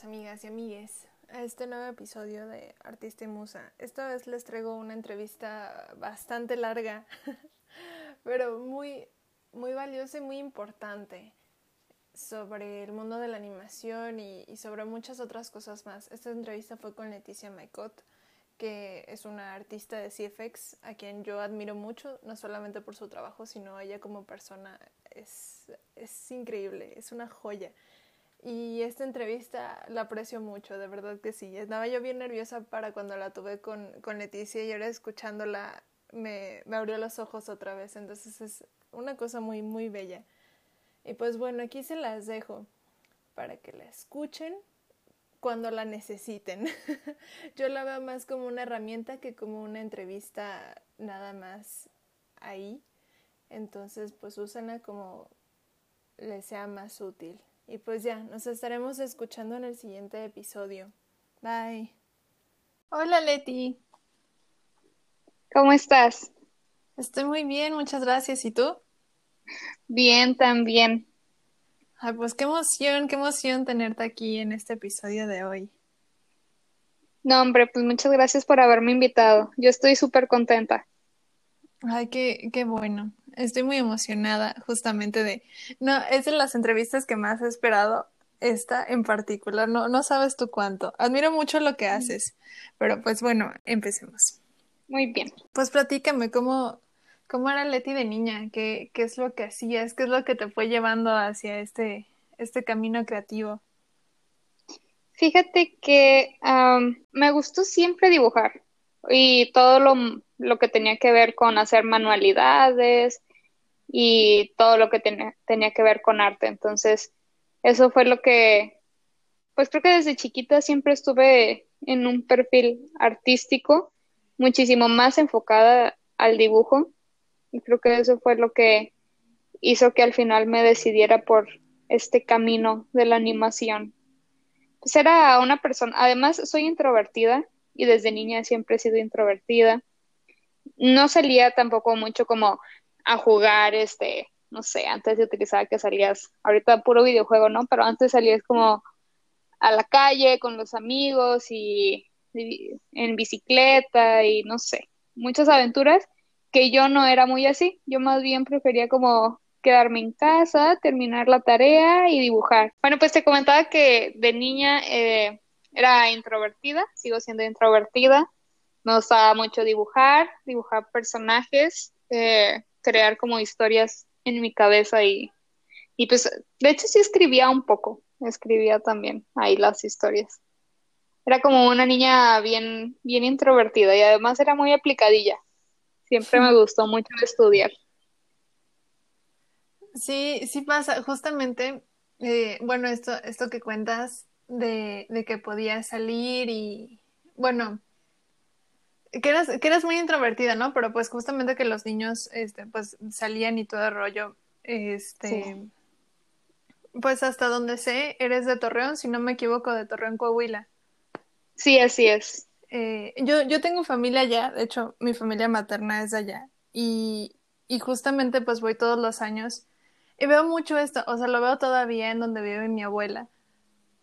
amigas y amigues, a este nuevo episodio de Artista y Musa. Esta vez les traigo una entrevista bastante larga, pero muy, muy valiosa y muy importante sobre el mundo de la animación y, y, sobre muchas otras cosas más. Esta entrevista fue con Leticia Maicot, que es una artista de CFX a quien yo admiro mucho, no solamente por su trabajo, sino ella como persona es, es increíble, es una joya. Y esta entrevista la aprecio mucho, de verdad que sí. Estaba yo bien nerviosa para cuando la tuve con, con Leticia y ahora escuchándola me, me abrió los ojos otra vez. Entonces es una cosa muy, muy bella. Y pues bueno, aquí se las dejo para que la escuchen cuando la necesiten. yo la veo más como una herramienta que como una entrevista nada más ahí. Entonces pues úsenla como les sea más útil. Y pues ya, nos estaremos escuchando en el siguiente episodio. Bye. Hola Leti. ¿Cómo estás? Estoy muy bien, muchas gracias. ¿Y tú? Bien, también. Ay, pues qué emoción, qué emoción tenerte aquí en este episodio de hoy. No, hombre, pues muchas gracias por haberme invitado. Yo estoy súper contenta. Ay, qué, qué bueno. Estoy muy emocionada justamente de... No, es de las entrevistas que más he esperado, esta en particular. No, no sabes tú cuánto. Admiro mucho lo que haces. Pero pues bueno, empecemos. Muy bien. Pues platícame, ¿cómo, cómo era Leti de niña? ¿Qué, ¿Qué es lo que hacías? ¿Qué es lo que te fue llevando hacia este, este camino creativo? Fíjate que um, me gustó siempre dibujar y todo lo, lo, que tenía que ver con hacer manualidades y todo lo que tenía, tenía que ver con arte. Entonces, eso fue lo que, pues creo que desde chiquita siempre estuve en un perfil artístico muchísimo más enfocada al dibujo y creo que eso fue lo que hizo que al final me decidiera por este camino de la animación. Pues era una persona, además soy introvertida y desde niña siempre he sido introvertida. No salía tampoco mucho como a jugar, este, no sé, antes de utilizar que salías, ahorita puro videojuego, ¿no? Pero antes salías como a la calle con los amigos y, y en bicicleta y no sé, muchas aventuras que yo no era muy así, yo más bien prefería como quedarme en casa, terminar la tarea y dibujar. Bueno, pues te comentaba que de niña eh, era introvertida, sigo siendo introvertida, me gustaba mucho dibujar, dibujar personajes, eh, crear como historias en mi cabeza y, y pues de hecho sí escribía un poco, escribía también ahí las historias. Era como una niña bien, bien introvertida y además era muy aplicadilla. Siempre me gustó mucho estudiar. Sí, sí pasa. Justamente, eh, bueno, esto, esto que cuentas de, de que podías salir y, bueno, que eras, que eras muy introvertida, ¿no? Pero pues justamente que los niños, este, pues salían y todo el rollo, este, sí. pues hasta donde sé, eres de Torreón, si no me equivoco, de Torreón, Coahuila. Sí, así es. Eh, yo, yo tengo familia allá, de hecho, mi familia materna es allá, y, y justamente pues voy todos los años y veo mucho esto, o sea, lo veo todavía en donde vive mi abuela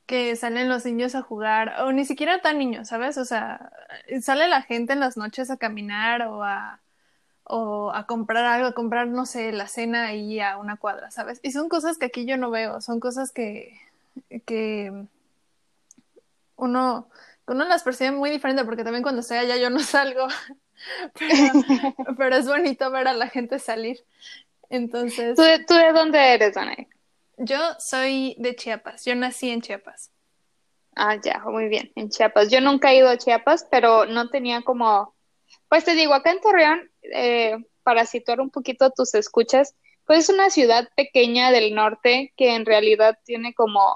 que salen los niños a jugar, o ni siquiera tan niños, ¿sabes? O sea, sale la gente en las noches a caminar o a, o a comprar algo, a comprar, no sé, la cena ahí a una cuadra, ¿sabes? Y son cosas que aquí yo no veo, son cosas que, que uno, uno las percibe muy diferente, porque también cuando estoy allá yo no salgo, pero, pero es bonito ver a la gente salir. Entonces... ¿Tú, tú de dónde eres, Danae? Yo soy de Chiapas, yo nací en Chiapas. Ah, ya, muy bien, en Chiapas. Yo nunca he ido a Chiapas, pero no tenía como, pues te digo, acá en Torreón, eh, para situar un poquito tus escuchas, pues es una ciudad pequeña del norte que en realidad tiene como,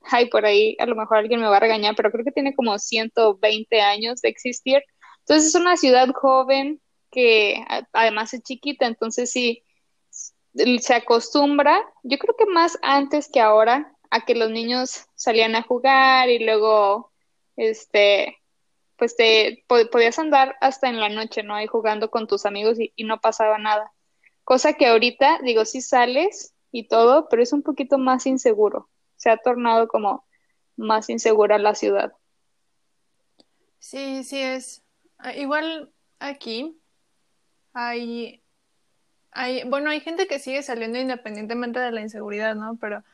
ay, por ahí a lo mejor alguien me va a regañar, pero creo que tiene como 120 años de existir. Entonces es una ciudad joven que además es chiquita, entonces sí, se acostumbra, yo creo que más antes que ahora, a que los niños salían a jugar y luego, este, pues te podías andar hasta en la noche, ¿no? Ahí jugando con tus amigos y, y no pasaba nada. Cosa que ahorita, digo, sí sales y todo, pero es un poquito más inseguro. Se ha tornado como más insegura la ciudad. Sí, sí es. Ah, igual aquí hay, hay, bueno, hay gente que sigue saliendo independientemente de la inseguridad, ¿no? Pero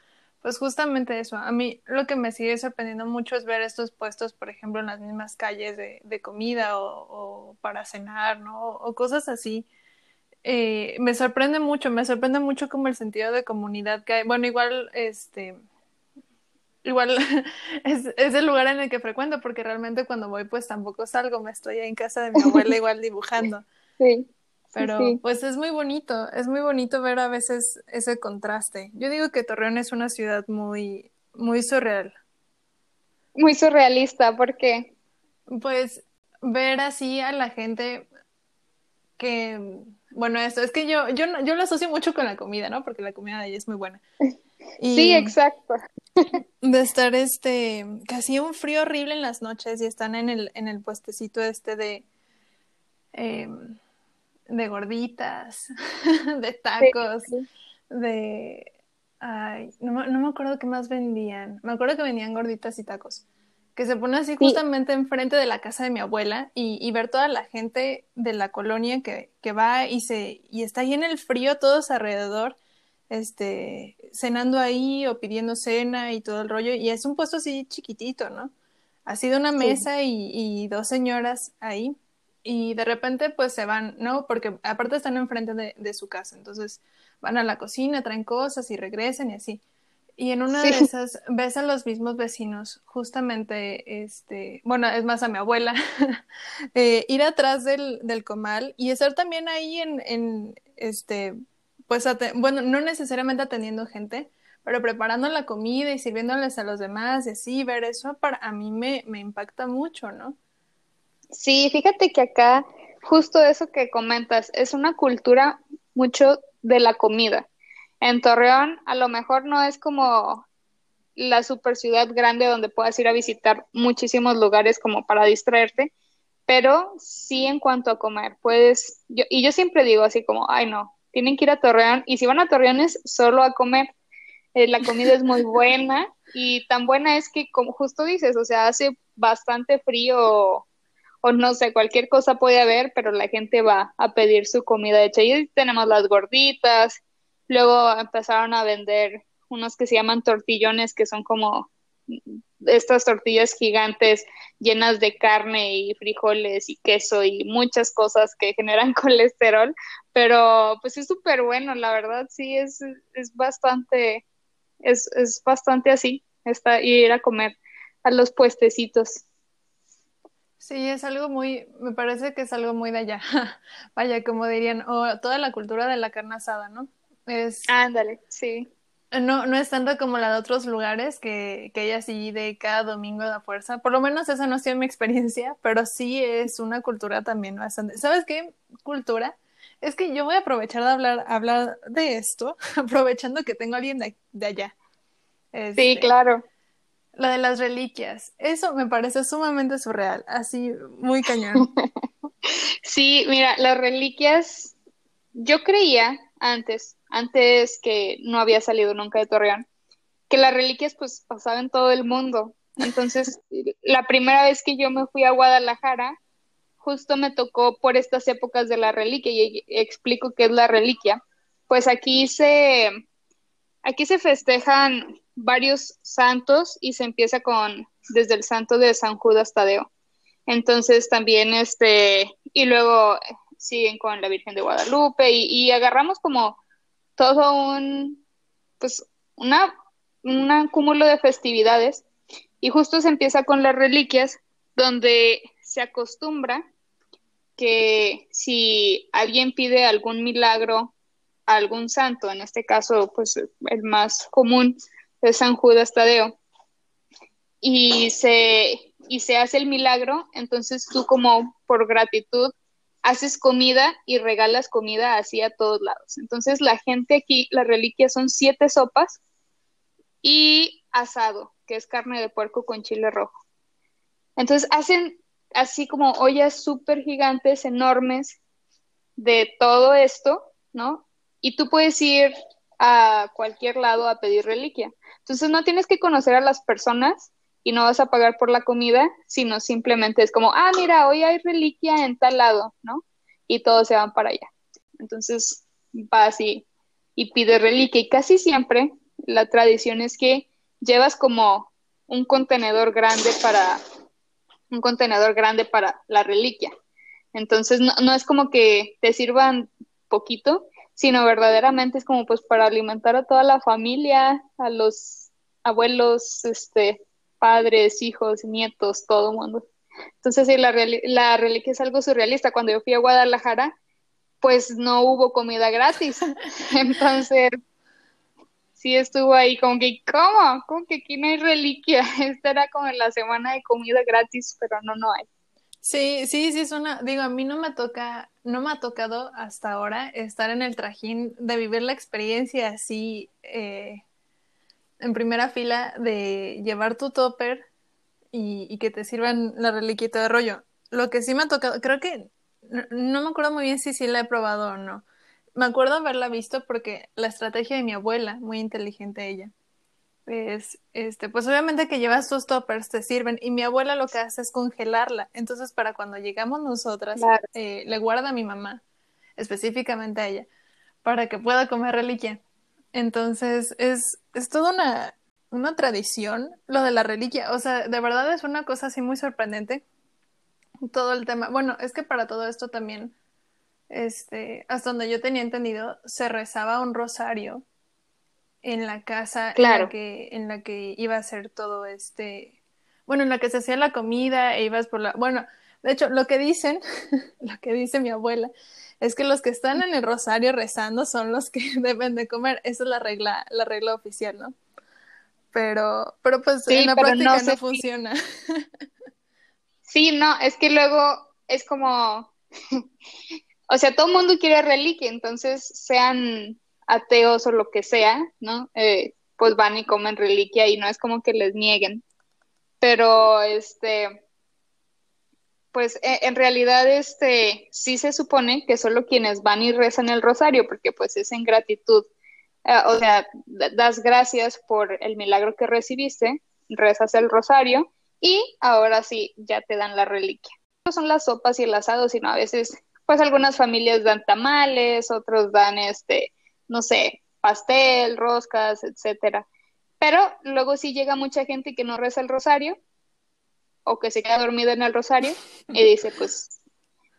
pues justamente eso, a mí lo que me sigue sorprendiendo mucho es ver estos puestos, por ejemplo, en las mismas calles de, de comida o, para cenar, ¿no? O cosas así. Eh, me sorprende mucho, me sorprende mucho como el sentido de comunidad que hay. Bueno, igual, este, igual es, es, el lugar en el que frecuento, porque realmente cuando voy pues tampoco salgo, me estoy en casa de mi abuela igual dibujando. Sí. Pero pues es muy bonito, es muy bonito ver a veces ese contraste. Yo digo que Torreón es una ciudad muy, muy surreal. Muy surrealista, ¿por qué? Pues ver así a la gente que, bueno, esto es que yo, yo, yo lo asocio mucho con la comida, ¿no? Porque la comida de allí es muy buena. sí, exacto. De estar este, casi un frío horrible en las noches y están en el, en el puestecito este de... Eh, de gorditas, de tacos, de... Ay, no, me acuerdo qué más vendían. Me acuerdo que vendían gorditas y tacos. Que se pone así justamente enfrente de la casa de mi abuela y, y ver toda la gente de la colonia que, que, va y se y está ahí en el frío todos alrededor, este, cenando ahí o pidiendo cena y todo el rollo. Y es un puesto así chiquitito, ¿no? Ha sido una mesa y, y dos señoras ahí y de repente pues se van, ¿no? Porque aparte están enfrente de, de, su casa, entonces van a la cocina, traen cosas y regresan y así. Y en una de esas ves a los mismos vecinos, justamente, este, bueno, es más a mi abuela, eh, ir atrás del, del, comal y estar también ahí en, en este, pues, bueno, no necesariamente atendiendo gente, pero preparando la comida y sirviéndoles a los demás y así, ver eso para a mí me, me impacta mucho, ¿no? Sí, fíjate que acá, justo eso que comentas, es una cultura mucho de la comida. En Torreón, a lo mejor no es como la super ciudad grande donde puedas ir a visitar muchísimos lugares como para distraerte, pero sí en cuanto a comer, puedes, yo, y yo siempre digo así como, ay no, tienen que ir a Torreón, y si van a Torreón es solo a comer, eh, la comida es muy buena, y tan buena es que, como justo dices, o sea, hace bastante frío o no sé, cualquier cosa puede haber, pero la gente va a pedir su comida hecha. Y tenemos las gorditas, luego empezaron a vender unos que se llaman tortillones, que son como estas tortillas gigantes llenas de carne y frijoles y queso y muchas cosas que generan colesterol, pero pues es súper bueno, la verdad sí es, es bastante, es, es bastante así, está, ir a comer a los puestecitos. Sí, es algo muy, me parece que es algo muy de allá. Vaya, como dirían, o toda la cultura de la carne asada, ¿no? Es. Ándale, sí. No, no es tanto como la de otros lugares que, que hay así de cada domingo de fuerza. Por lo menos esa no ha sido mi experiencia, pero sí es una cultura también bastante. ¿Sabes qué cultura? Es que yo voy a aprovechar de hablar, hablar de esto, aprovechando que tengo a alguien de, de allá. sí, este, claro. La de las reliquias. Eso me parece sumamente surreal, así muy cañón. sí, mira, las reliquias, yo creía antes, antes que no había salido nunca de Torreón, que las reliquias pues pasaban todo el mundo. Entonces, la primera vez que yo me fui a Guadalajara, justo me tocó por estas épocas de la reliquia y explico qué es la reliquia. Pues aquí se, aquí se festejan varios santos y se empieza con desde el santo de San Judas Tadeo. Entonces también este, y luego siguen con la Virgen de Guadalupe y, agarramos como todo un, pues, una, un cúmulo de festividades y justo se empieza con las reliquias donde se acostumbra que si alguien pide algún milagro a algún santo, en este caso, pues el más común de San Judas Tadeo. Y se, y se hace el milagro, entonces tú como por gratitud haces comida y regalas comida así a todos lados. Entonces la gente aquí, las reliquias son siete sopas y asado, que es carne de puerco con chile rojo. Entonces hacen así como ollas súper gigantes, enormes de todo esto, ¿no? Y tú puedes ir a cualquier lado a pedir reliquia. Entonces no tienes que conocer a las personas, y no vas a pagar por la comida, sino simplemente es como, ah, mira, hoy hay reliquia en tal lado, ¿no? Y todos se van para allá. Entonces vas y, y pides reliquia y casi siempre la tradición es que llevas como un contenedor grande para un contenedor grande para la reliquia. Entonces no, no es como que te sirvan poquito, sino verdaderamente es como pues para alimentar a toda la familia, a los abuelos, este, padres, hijos, nietos, todo el mundo. Entonces sí, la, la reliquia es algo surrealista. Cuando yo fui a Guadalajara, pues no hubo comida gratis. Entonces, sí estuvo ahí como que, ¿cómo? Como que aquí no hay reliquia. Esta era como la semana de comida gratis, pero no, no hay. Sí, sí, sí es una, digo, a mí no me toca, no me ha tocado hasta ahora estar en el trajín de vivir la experiencia así eh, en primera fila de llevar tu topper y, y, que te sirvan la reliquita de rollo. Lo que sí me ha tocado, creo que no, no me acuerdo muy bien si sí la he probado o no. Me acuerdo haberla visto porque la estrategia de mi abuela, muy inteligente ella, es, este, pues obviamente que llevas tus toppers, te sirven, y mi abuela lo que hace es congelarla. Entonces, para cuando llegamos nosotras, eh, le guarda a mi mamá, específicamente a ella, para que pueda comer reliquia. Entonces, es, es toda una, una tradición lo de la reliquia. O sea, de verdad es una cosa así muy sorprendente. Todo el tema. Bueno, es que para todo esto también, este, hasta donde yo tenía entendido, se rezaba un rosario en la casa en, la que, en la que iba a hacer todo este, bueno, en la que se hacía la comida e ibas por la, bueno, de hecho, lo que dicen, lo que dice mi abuela, es que los que están en el rosario rezando son los que deben de comer, esa es la regla, la regla oficial, ¿no? Pero, pero pues en la práctica no, funciona. Sí, no, es que luego es como, o sea, todo el mundo quiere reliquia, entonces sean ateos o lo que sea, ¿no? Eh, pues van y comen reliquia y no es como que les nieguen. Pero, este, pues e, en realidad, este, sí se supone que solo quienes van y rezan el rosario, porque pues es en gratitud, eh, o sea, das gracias por el milagro que recibiste, rezas el rosario y ahora sí, ya te dan la reliquia. No son las sopas y el asado, sino a veces, pues algunas familias dan tamales, otros dan, este, no sé, pastel, roscas, etcétera. Pero luego sí llega mucha gente que no reza el rosario o que se queda dormida en el rosario y dice, pues,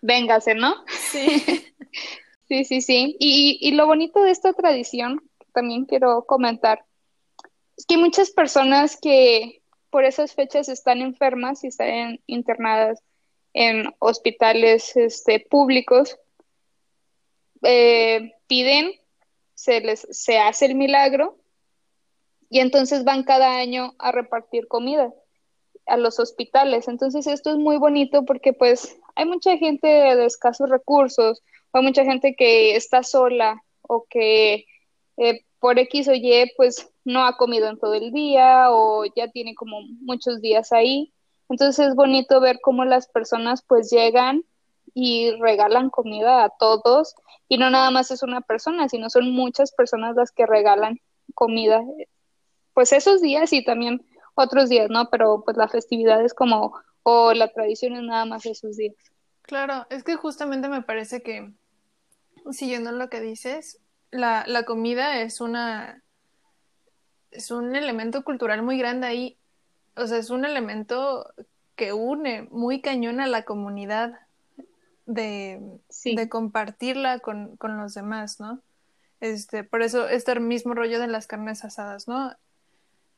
véngase, ¿no? Sí. sí, sí, sí. Y, y lo bonito de esta tradición, también quiero comentar, es que muchas personas que por esas fechas están enfermas y están internadas en hospitales este, públicos, eh, piden se les se hace el milagro y entonces van cada año a repartir comida a los hospitales. Entonces esto es muy bonito porque pues hay mucha gente de escasos recursos, o hay mucha gente que está sola o que eh, por X o Y pues no ha comido en todo el día o ya tiene como muchos días ahí. Entonces es bonito ver cómo las personas pues llegan y regalan comida a todos y no nada más es una persona, sino son muchas personas las que regalan comida, pues esos días y también otros días, ¿no? Pero pues la festividad es como, o la tradición es nada más esos días. Claro, es que justamente me parece que, siguiendo lo que dices, la, la comida es una, es un elemento cultural muy grande ahí, o sea, es un elemento que une muy cañón a la comunidad de, de compartirla con, con, los demás, ¿no? Este, por eso este mismo rollo de las carnes asadas, ¿no?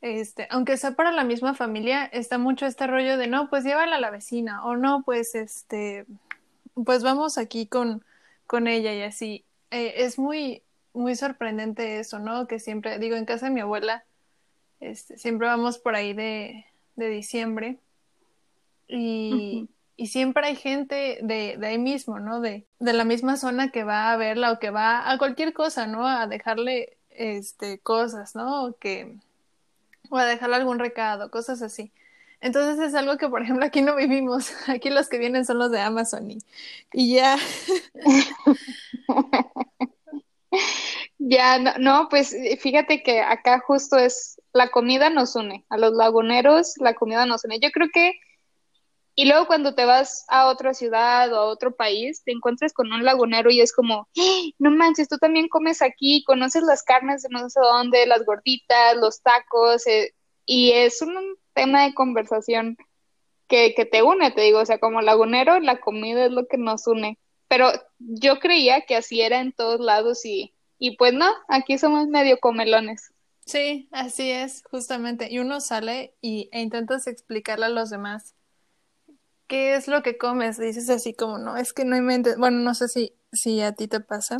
Este, aunque sea para la misma familia, está mucho este rollo de no, pues llévala a la vecina, o no, pues este, pues vamos aquí con, con ella y así. Eh, es muy, muy sorprendente eso, ¿no? Que siempre, digo, en casa de mi abuela, este, siempre vamos por ahí de, de diciembre y, y siempre hay gente de, de ahí mismo, ¿no? De, de, la misma zona que va a verla o que va a cualquier cosa, ¿no? A dejarle este, cosas, ¿no? Que, o a dejarle algún recado, cosas así. Entonces es algo que, por ejemplo, aquí no vivimos. Aquí los que vienen son los de Amazon y, y ya. ya, no, no, pues fíjate que acá justo es la comida nos une, a los laguneros la comida nos une. Yo creo que, y luego cuando te vas a otra ciudad o a otro país, te encuentras con un lagunero y es como, ¡Eh! no manches, tú también comes aquí, conoces las carnes de no sé dónde, las gorditas, los tacos, eh, y es un tema de conversación que, que te une, te digo, o sea, como lagunero, la comida es lo que nos une. Pero yo creía que así era en todos lados y, y pues no, aquí somos medio comelones. Sí, así es, justamente. Y uno sale y, e intentas explicarle a los demás qué es lo que comes. Dices así como, no, es que no inventes. Bueno, no sé si, si a ti te pasa,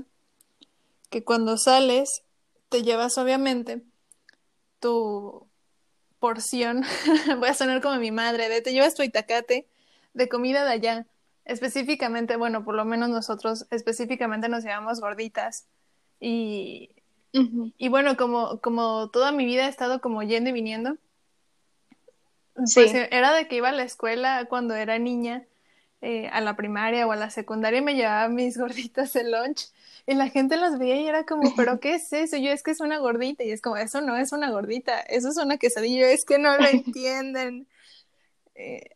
que cuando sales te llevas obviamente tu porción, voy a sonar como mi madre, de te llevas tu itacate de comida de allá. Específicamente, bueno, por lo menos nosotros específicamente nos llevamos gorditas y y bueno, como, como toda mi vida he estado como yendo y viniendo, pues era de que iba a la escuela cuando era niña, eh, a la primaria o a la secundaria, me llevaba mis gorditas de lunch y la gente las veía y era como, ¿pero qué es eso? Yo es que es una gordita y es como, eso no es una gordita, eso es una quesadilla, es que no lo entienden. Eh,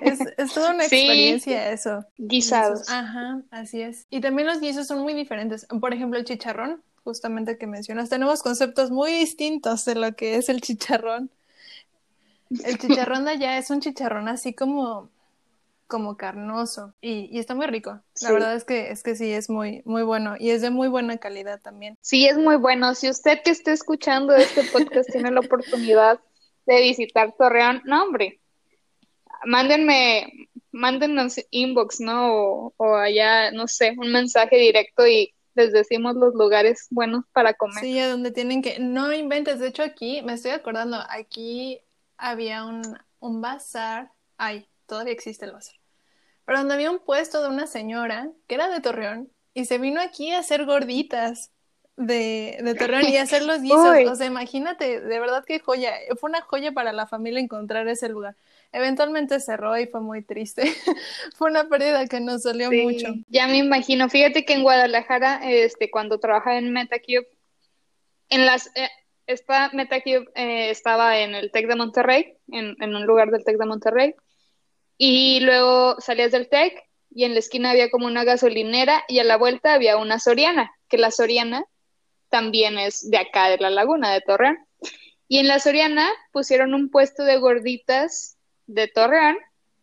es, es, toda una experiencia eso. Guisados. Ajá, así es. Y también los guisos son muy diferentes. Por ejemplo, el chicharrón justamente que mencionas, tenemos conceptos muy distintos de lo que es el chicharrón. El chicharrón de allá es un chicharrón así como, como carnoso y, y está muy rico. La verdad es que, es que sí, es muy, muy bueno y es de muy buena calidad también. Sí, es muy bueno. Si usted que esté escuchando este podcast tiene la oportunidad de visitar Torreón, no, hombre, mándenme, mándenos inbox, ¿no? O, o allá, no sé, un mensaje directo y les decimos los lugares buenos para comer. Sí, a donde tienen que, no inventes, de hecho aquí, me estoy acordando, aquí había un, un bazar, ay, todavía existe el bazar, pero donde había un puesto de una señora que era de Torreón y se vino aquí a hacer gorditas de, de Torreón y a hacer los guisos, o sea, imagínate, de verdad que joya, fue una joya para la familia encontrar ese lugar. Eventualmente cerró y fue muy triste. fue una pérdida que nos dolió mucho. Ya me imagino. Fíjate que en Guadalajara, este, cuando trabajaba en MetaCube, en las eh, esta MetaCube eh, estaba en el Tec de Monterrey, en, en, un lugar del Tec de Monterrey, y luego salías del Tec y en la esquina había como una gasolinera y a la vuelta había una Soriana, que la Soriana también es de acá de la laguna de Torreón. Y en la Soriana pusieron un puesto de gorditas de Torreón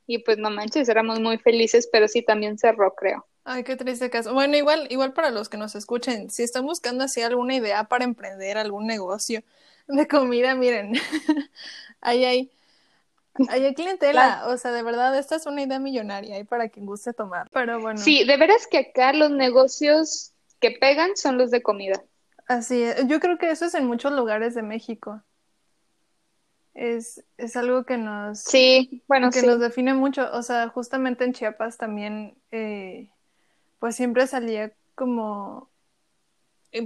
y pues no manches, éramos muy felices, pero sí también cerró, creo. Ay, qué triste caso. Bueno, igual, igual para los que nos escuchen, si están buscando así alguna idea para emprender algún negocio de comida, miren, ahí hay, ahí hay clientela, o sea, de verdad, esta es una idea millonaria y para quien guste tomar. Pero bueno. Sí, de veras que acá los negocios que pegan son los de comida. Así es, yo creo que eso es en muchos lugares de México es, es algo que nos, sí, bueno, que nos define mucho. O sea, justamente en Chiapas también, eh, pues siempre salía como,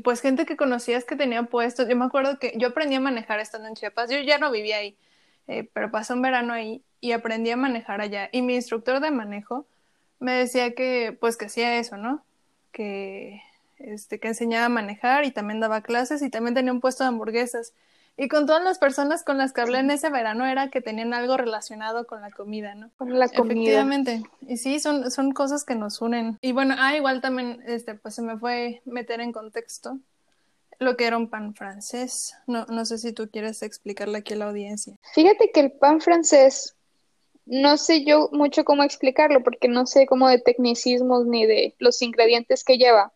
pues gente que conocías que tenía puestos. Yo me acuerdo que yo aprendí a manejar estando en Chiapas. Yo ya no vivía ahí, eh, pero pasé un verano ahí y aprendí a manejar allá. Y mi instructor de manejo me decía que, pues que hacía eso, ¿no? Que, este, que enseñaba a manejar y también daba clases y también tenía un puesto de hamburguesas. Y con todas las personas con las que hablé en ese verano era que tenían algo relacionado con la comida, ¿no? Con la comida. Efectivamente. Y sí, son, son cosas que nos unen. Y bueno, ah, igual también, este, pues se me fue meter en contexto lo que era un pan francés. No, no sé si tú quieres explicarle aquí a la audiencia. Fíjate que el pan francés, no sé yo mucho cómo explicarlo, porque no sé cómo de tecnicismos ni de los ingredientes que lleva,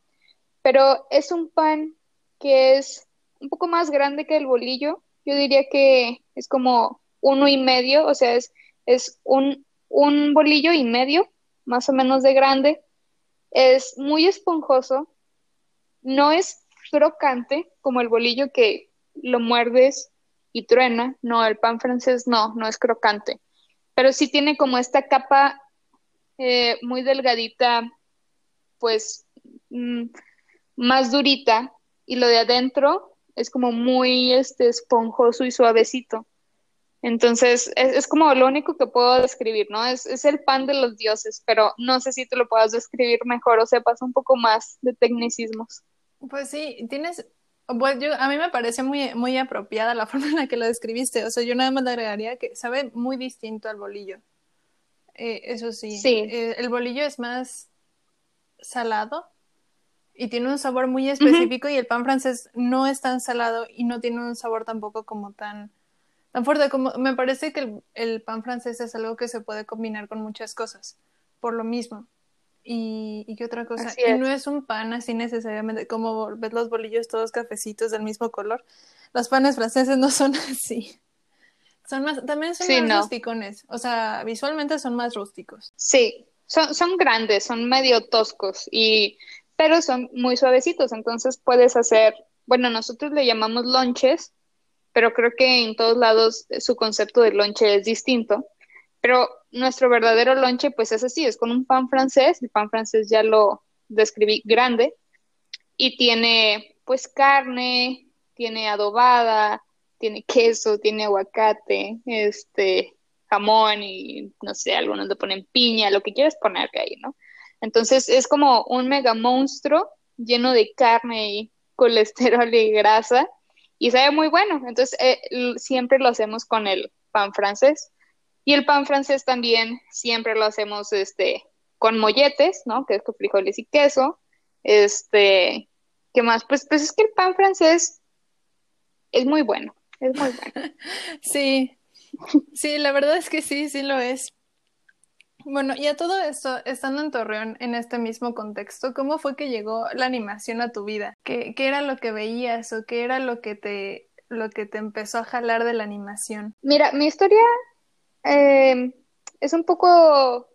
pero es un pan que es un poco más grande que el bolillo. Yo diría que es como uno y medio, o sea, es, es un, un bolillo y medio, más o menos de grande. Es muy esponjoso, no es crocante como el bolillo que lo muerdes y truena. No, el pan francés no, no es crocante. Pero sí tiene como esta capa eh, muy delgadita, pues mm, más durita. Y lo de adentro es como muy este, esponjoso y suavecito. Entonces, es, como lo único que puedo describir, ¿no? Es, es, el pan de los dioses, pero no sé si te lo puedas describir mejor o sepas un poco más de tecnicismos. Pues sí, tienes Pues yo, a mí me parece muy, muy apropiada la forma en la que lo describiste. O sea, yo nada más le agregaría que sabe muy distinto al bolillo. Eh, eso sí. Sí. Eh, el bolillo es más salado y tiene un sabor muy específico y el pan francés no es tan salado y no tiene un sabor tampoco como tan, tan fuerte. Como, me parece que el, el pan francés es algo que se puede combinar con muchas cosas, por lo mismo. Y, y qué otra cosa. Y no es un pan así necesariamente, como ves los bolillos todos cafecitos del mismo color. Los panes franceses no son así. Son más, también son Sí, más no. rusticones. O sea, visualmente son más rústicos. Sí, son, son grandes, son medio toscos y pero son muy suavecitos, entonces puedes hacer, bueno, nosotros le llamamos lonches, pero creo que en todos lados su concepto de lonche es distinto. Pero nuestro verdadero lonche, pues es así, es con un pan francés, el pan francés ya lo describí grande, y tiene pues carne, tiene adobada, tiene queso, tiene aguacate, este, jamón y no sé, algunos le ponen piña, lo que quieras ponerle ahí, ¿no? Entonces es como un mega monstruo lleno de carne y colesterol y grasa y sabe muy bueno. Entonces eh, siempre lo hacemos con el pan francés. Y el pan francés también siempre lo hacemos este, con molletes, ¿no? Que es con frijoles y queso. Este, ¿qué más? Pues, pues es que el pan francés es muy bueno, es muy bueno. Sí, sí, la verdad es que sí, sí lo es. Bueno, y a todo esto, estando en Torreón, en este mismo contexto, ¿cómo fue que llegó la animación a tu vida? ¿Qué, era lo que veías o qué era lo que te, lo que te empezó a jalar de la animación? Mira, mi historia eh, es un poco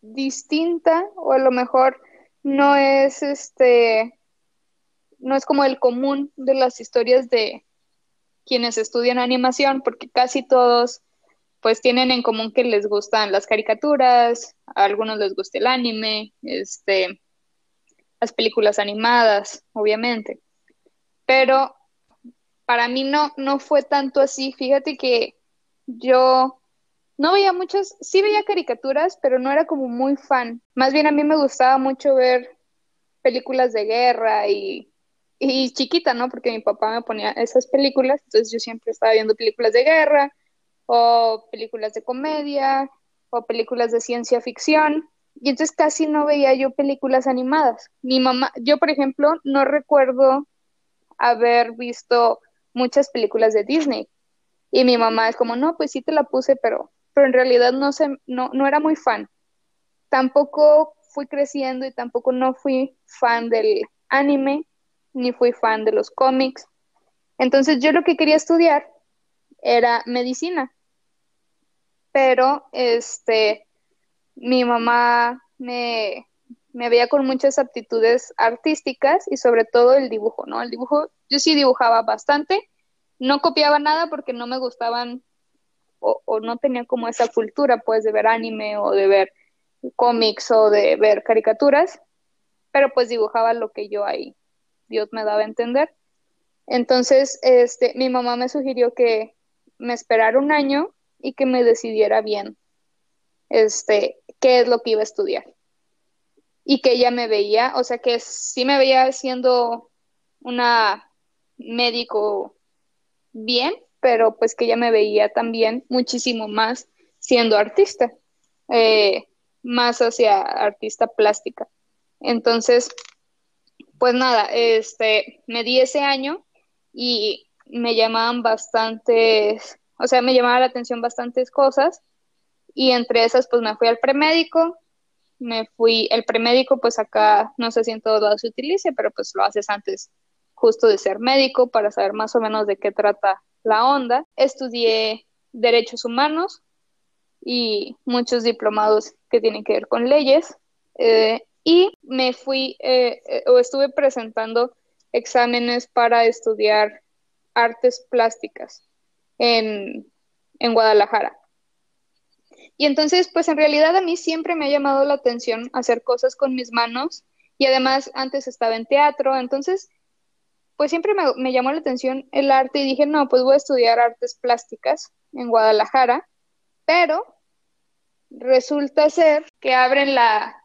distinta, o a lo mejor no es este, no es como el común de las historias de quienes estudian animación, porque casi todos pues tienen en común que les gustan las caricaturas, a algunos les gusta el anime, este, las películas animadas, obviamente. Pero para mí no, no fue tanto así. Fíjate que yo no veía muchas, sí veía caricaturas, pero no era como muy fan. Más bien a mí me gustaba mucho ver películas de guerra y, y chiquita, ¿no? Porque mi papá me ponía esas películas, entonces yo siempre estaba viendo películas de guerra o películas de comedia o películas de ciencia ficción. Y entonces casi no veía yo películas animadas. Mi mamá, yo por ejemplo, no recuerdo haber visto muchas películas de Disney. Y mi mamá es como, no, pues sí te la puse, pero, pero en realidad no, sé, no, no era muy fan. Tampoco fui creciendo y tampoco no fui fan del anime, ni fui fan de los cómics. Entonces yo lo que quería estudiar era medicina. Pero este, mi mamá me, me veía con muchas aptitudes artísticas y sobre todo el dibujo, ¿no? El dibujo, yo sí dibujaba bastante, no copiaba nada porque no me gustaban o, o no tenía como esa cultura, pues, de ver anime o de ver cómics o de ver caricaturas, pero pues dibujaba lo que yo ahí, Dios me daba a entender. Entonces, este, mi mamá me sugirió que me esperara un año y que me decidiera bien, este, qué es lo que iba a estudiar. Y que ella me veía, o sea, que sí me veía siendo una médico bien, pero pues que ella me veía también muchísimo más siendo artista, eh, más hacia artista plástica. Entonces, pues nada, este, me di ese año y me llamaban bastantes, o sea, me llamaba la atención bastantes cosas y entre esas pues me fui al premédico, me fui, el premédico pues acá no sé si en todos lados se utilice, pero pues lo haces antes justo de ser médico para saber más o menos de qué trata la onda. Estudié derechos humanos y muchos diplomados que tienen que ver con leyes eh, y me fui eh, eh, o estuve presentando exámenes para estudiar artes plásticas en, en Guadalajara. Y entonces, pues en realidad a mí siempre me ha llamado la atención hacer cosas con mis manos y además antes estaba en teatro, entonces, pues siempre me, me, llamó la atención el arte y dije, no, pues voy a estudiar artes plásticas en Guadalajara, pero resulta ser que abren la,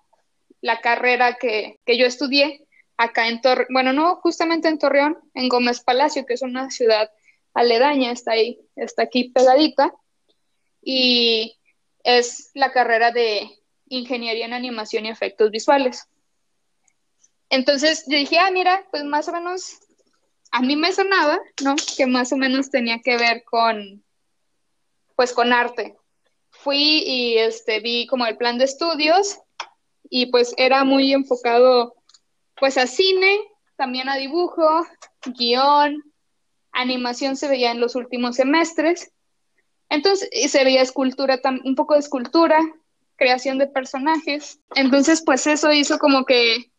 la carrera que, que yo estudié acá en Torreón, bueno, no justamente en Torreón, en Gómez Palacio, que es una ciudad aledaña, está ahí, está aquí pegadita, y es la carrera de Ingeniería en Animación y Efectos Visuales. Entonces yo dije, ah, mira, pues más o menos, a mí me sonaba, ¿no? Que más o menos tenía que ver con, pues con arte. Fui y este, vi como el plan de estudios y pues era muy enfocado pues a cine, también a dibujo, guion, animación se veía en los últimos semestres. Entonces, se veía escultura, un poco de escultura, creación de personajes. Entonces, pues eso hizo como que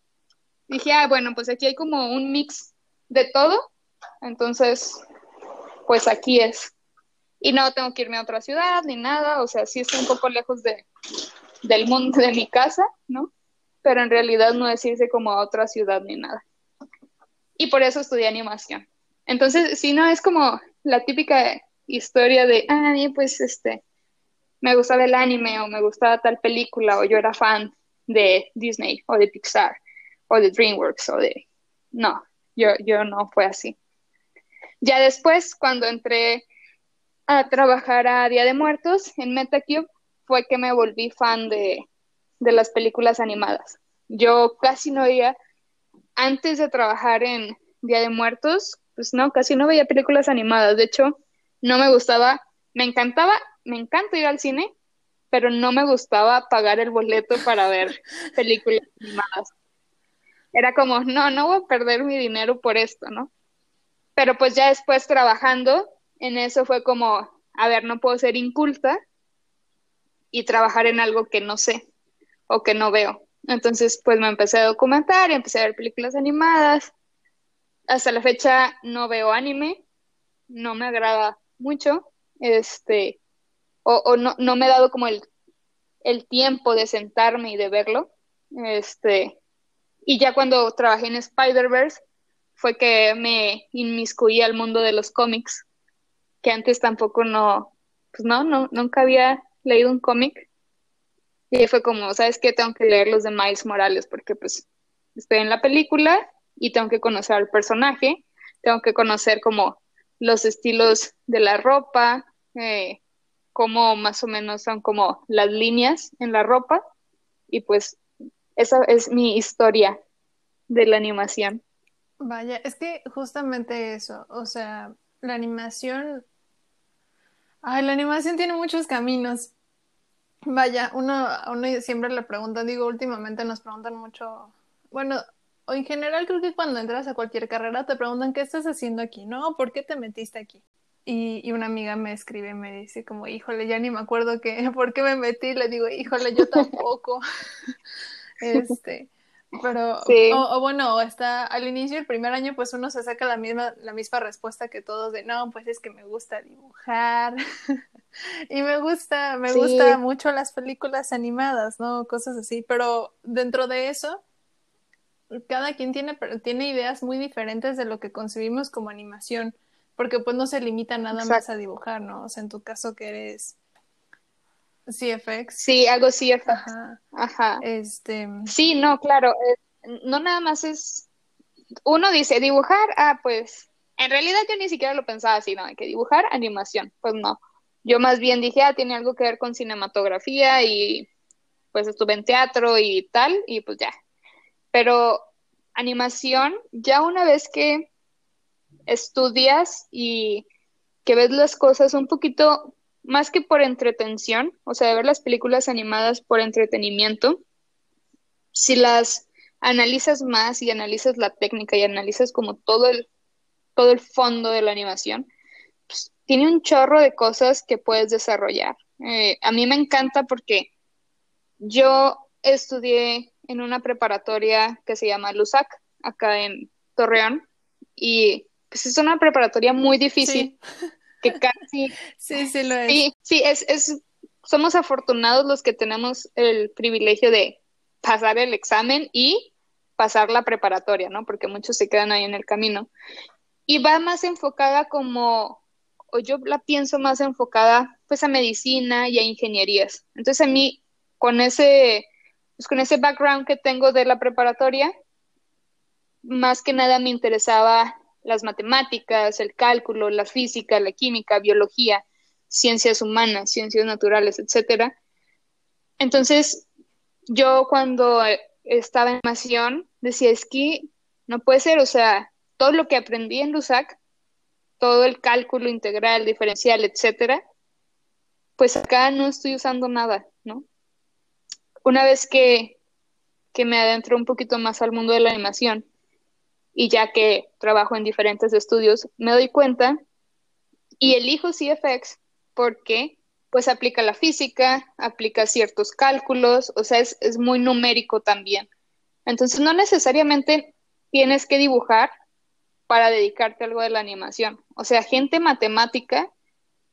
dije, ah, bueno, pues aquí hay como un mix de todo. Entonces, pues aquí es. Y no tengo que irme a otra ciudad ni nada, o sea, sí estoy un poco lejos de, del mundo de mi casa, ¿no? Pero en realidad no es irse como a otra ciudad ni nada. Y por eso estudié animación. Entonces, si no es como la típica historia de, ah, pues este, me gustaba el anime o me gustaba tal película o yo era fan de Disney o de Pixar o de DreamWorks o de... No, yo, yo no fue así. Ya después, cuando entré a trabajar a Día de Muertos en MetaCube, fue que me volví fan de, de las películas animadas. Yo casi no veía, antes de trabajar en Día de Muertos, pues no, casi no veía películas animadas. De hecho, no me gustaba, me encantaba, me encanta ir al cine, pero no me gustaba pagar el boleto para ver películas animadas. Era como, no, no voy a perder mi dinero por esto, ¿no? Pero pues ya después trabajando en eso fue como, a ver, no puedo ser inculta y trabajar en algo que no sé o que no veo. Entonces, pues me empecé a documentar y empecé a ver películas animadas. Hasta la fecha no veo anime, no me agrada mucho, este, o, no, no, me he dado como el, el tiempo de sentarme y de verlo. Este, y ya cuando trabajé en Spider-Verse fue que me inmiscuí al mundo de los cómics, que antes tampoco no, pues no, no, nunca había leído un cómic. Y fue como, ¿sabes qué? Tengo que leer los de Miles Morales porque pues estoy en la película y tengo que conocer al personaje, tengo que conocer como los estilos de la ropa, eh, cómo más o menos son como las líneas en la ropa y pues esa es mi historia de la animación. Vaya, es que justamente eso, o sea, la animación, ay, la animación tiene muchos caminos. Vaya, uno, uno siempre le pregunta, digo, últimamente nos preguntan mucho, bueno, o en general creo que cuando entras a cualquier carrera te preguntan qué estás haciendo aquí, ¿no? ¿Por qué te metiste aquí? Y, y una amiga me escribe, me dice como, híjole, ya ni me acuerdo que, por qué me metí, le digo, híjole, yo tampoco. este, pero, o, bueno, está al inicio del primer año, pues uno se saca la misma, la misma respuesta que todos de, no, pues es que me gusta dibujar y me gusta, me gusta mucho las películas animadas, ¿no? Cosas así, pero dentro de eso, cada quien tiene, tiene ideas muy diferentes de lo que concebimos como animación, porque pues no se limita nada más a dibujar, ¿no? O sea, en tu caso que eres CFX. Sí, algo CFX. Ajá. Ajá. Este... Sí, no, claro, no nada más es, uno dice dibujar, ah, pues, en realidad yo ni siquiera lo pensaba así, ¿no? Que dibujar animación, pues no. Yo más bien dije, ah, tiene algo que ver con cinematografía y pues estuve en teatro y tal, y pues ya, pero animación, ya una vez que estudias y que ves las cosas un poquito más que por entretención, o sea, de ver las películas animadas por entretenimiento, si las analizas más y analizas la técnica y analizas como todo el, todo el fondo de la animación, pues, tiene un chorro de cosas que puedes desarrollar. Eh, a mí me encanta porque yo estudié en una preparatoria que se llama LUSAC, acá en Torreón, y pues es una preparatoria muy difícil, que casi... sí, sí lo es. Sí, sí, es, es, somos afortunados los que tenemos el privilegio de pasar el examen y pasar la preparatoria, ¿no? Porque muchos se quedan ahí en el camino. Y va más enfocada como, o yo la pienso más enfocada pues a medicina y a ingenierías. Entonces a mí, con ese pues con ese background que tengo de la preparatoria, más que nada me interesaba las matemáticas, el cálculo, la física, la química, biología, ciencias humanas, ciencias naturales, etcétera. Entonces, yo cuando estaba en animación decía, es que no puede ser, o sea, todo lo que aprendí en LUSAC, todo el cálculo integral, diferencial, etcétera, pues acá no estoy usando nada, ¿no? Una vez que, que me adentro un poquito más al mundo de la animación y ya que trabajo en diferentes estudios, me doy cuenta y elijo CFX porque pues aplica la física, aplica ciertos cálculos, o sea, es, es muy numérico también. Entonces, no necesariamente tienes que dibujar para dedicarte a algo de la animación. O sea, gente matemática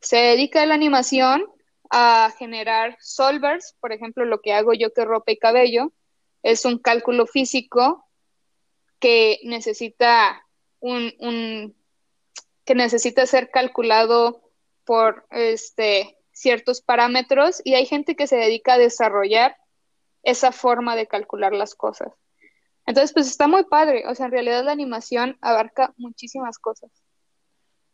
se dedica a la animación a generar solvers, por ejemplo, lo que hago yo que ropa y cabello, es un cálculo físico que necesita un, un que necesita ser calculado por este ciertos parámetros y hay gente que se dedica a desarrollar esa forma de calcular las cosas. Entonces, pues está muy padre, o sea, en realidad la animación abarca muchísimas cosas.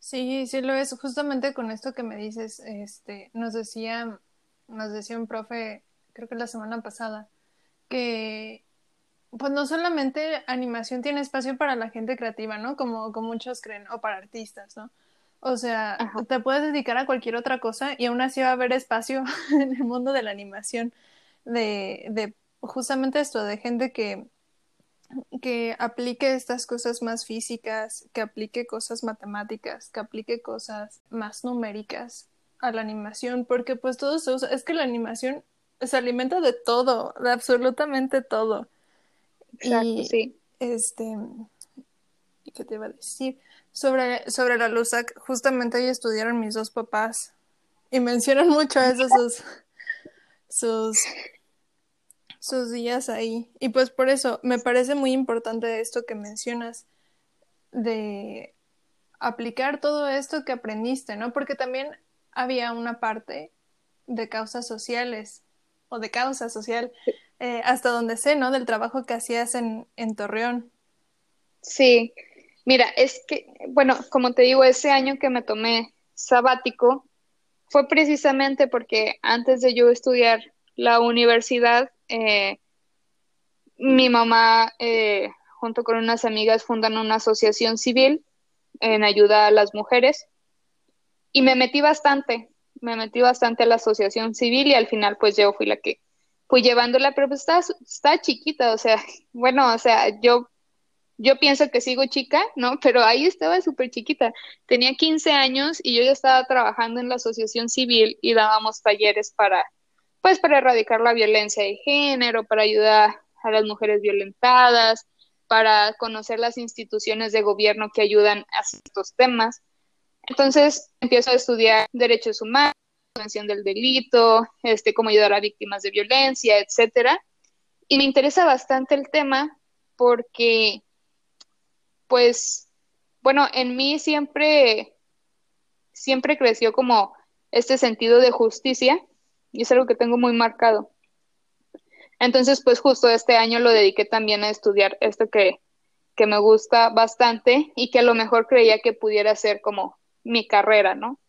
Sí, sí lo es. Justamente con esto que me dices, este, nos decía, nos decía un profe, creo que la semana pasada, que pues no solamente animación tiene espacio para la gente creativa, ¿no? Como, como muchos creen, o para artistas, ¿no? O sea, te puedes dedicar a cualquier otra cosa y aún así va a haber espacio en el mundo de la animación de, de justamente esto, de gente que, que aplique estas cosas más físicas, que aplique cosas matemáticas, que aplique cosas más numéricas a la animación, porque pues todo se usa, es que la animación se alimenta de todo, de absolutamente todo. Exacto, sí. Este, ¿qué te iba a decir? Sobre, sobre la LUSAC, justamente ahí estudiaron mis dos papás y mencionan mucho eso sus, sus, sus días ahí. Y pues por eso me parece muy importante esto que mencionas de aplicar todo esto que aprendiste, ¿no? Porque también había una parte de causas sociales o de causa social, eh, hasta donde sé, ¿no? Del trabajo que hacías en, en Torreón. Sí, Mira, es que, bueno, como te digo, ese año que me tomé sabático fue precisamente porque antes de yo estudiar la universidad, eh, mi mamá, eh, junto con unas amigas, fundan una asociación civil en ayuda a las mujeres y me metí bastante, me metí bastante a la asociación civil y al final pues yo fui la que fui llevándola, pero pues está, chiquita, o sea, bueno, o sea, yo yo pienso que sigo chica, ¿no? Pero ahí estaba súper chiquita. Tenía 15 años y yo ya estaba trabajando en la asociación civil y dábamos talleres para, pues, para erradicar la violencia de género, para ayudar a las mujeres violentadas, para conocer las instituciones de gobierno que ayudan a estos temas. Entonces empiezo a estudiar derechos humanos, prevención del delito, este, cómo ayudar a víctimas de violencia, etcétera. Y me interesa bastante el tema porque pues, bueno, en mí siempre, siempre creció como este sentido de justicia y es algo que tengo muy marcado. Entonces, pues justo este año lo dediqué también a estudiar esto que, que me gusta bastante y que a lo mejor creía que pudiera ser como mi carrera, ¿no?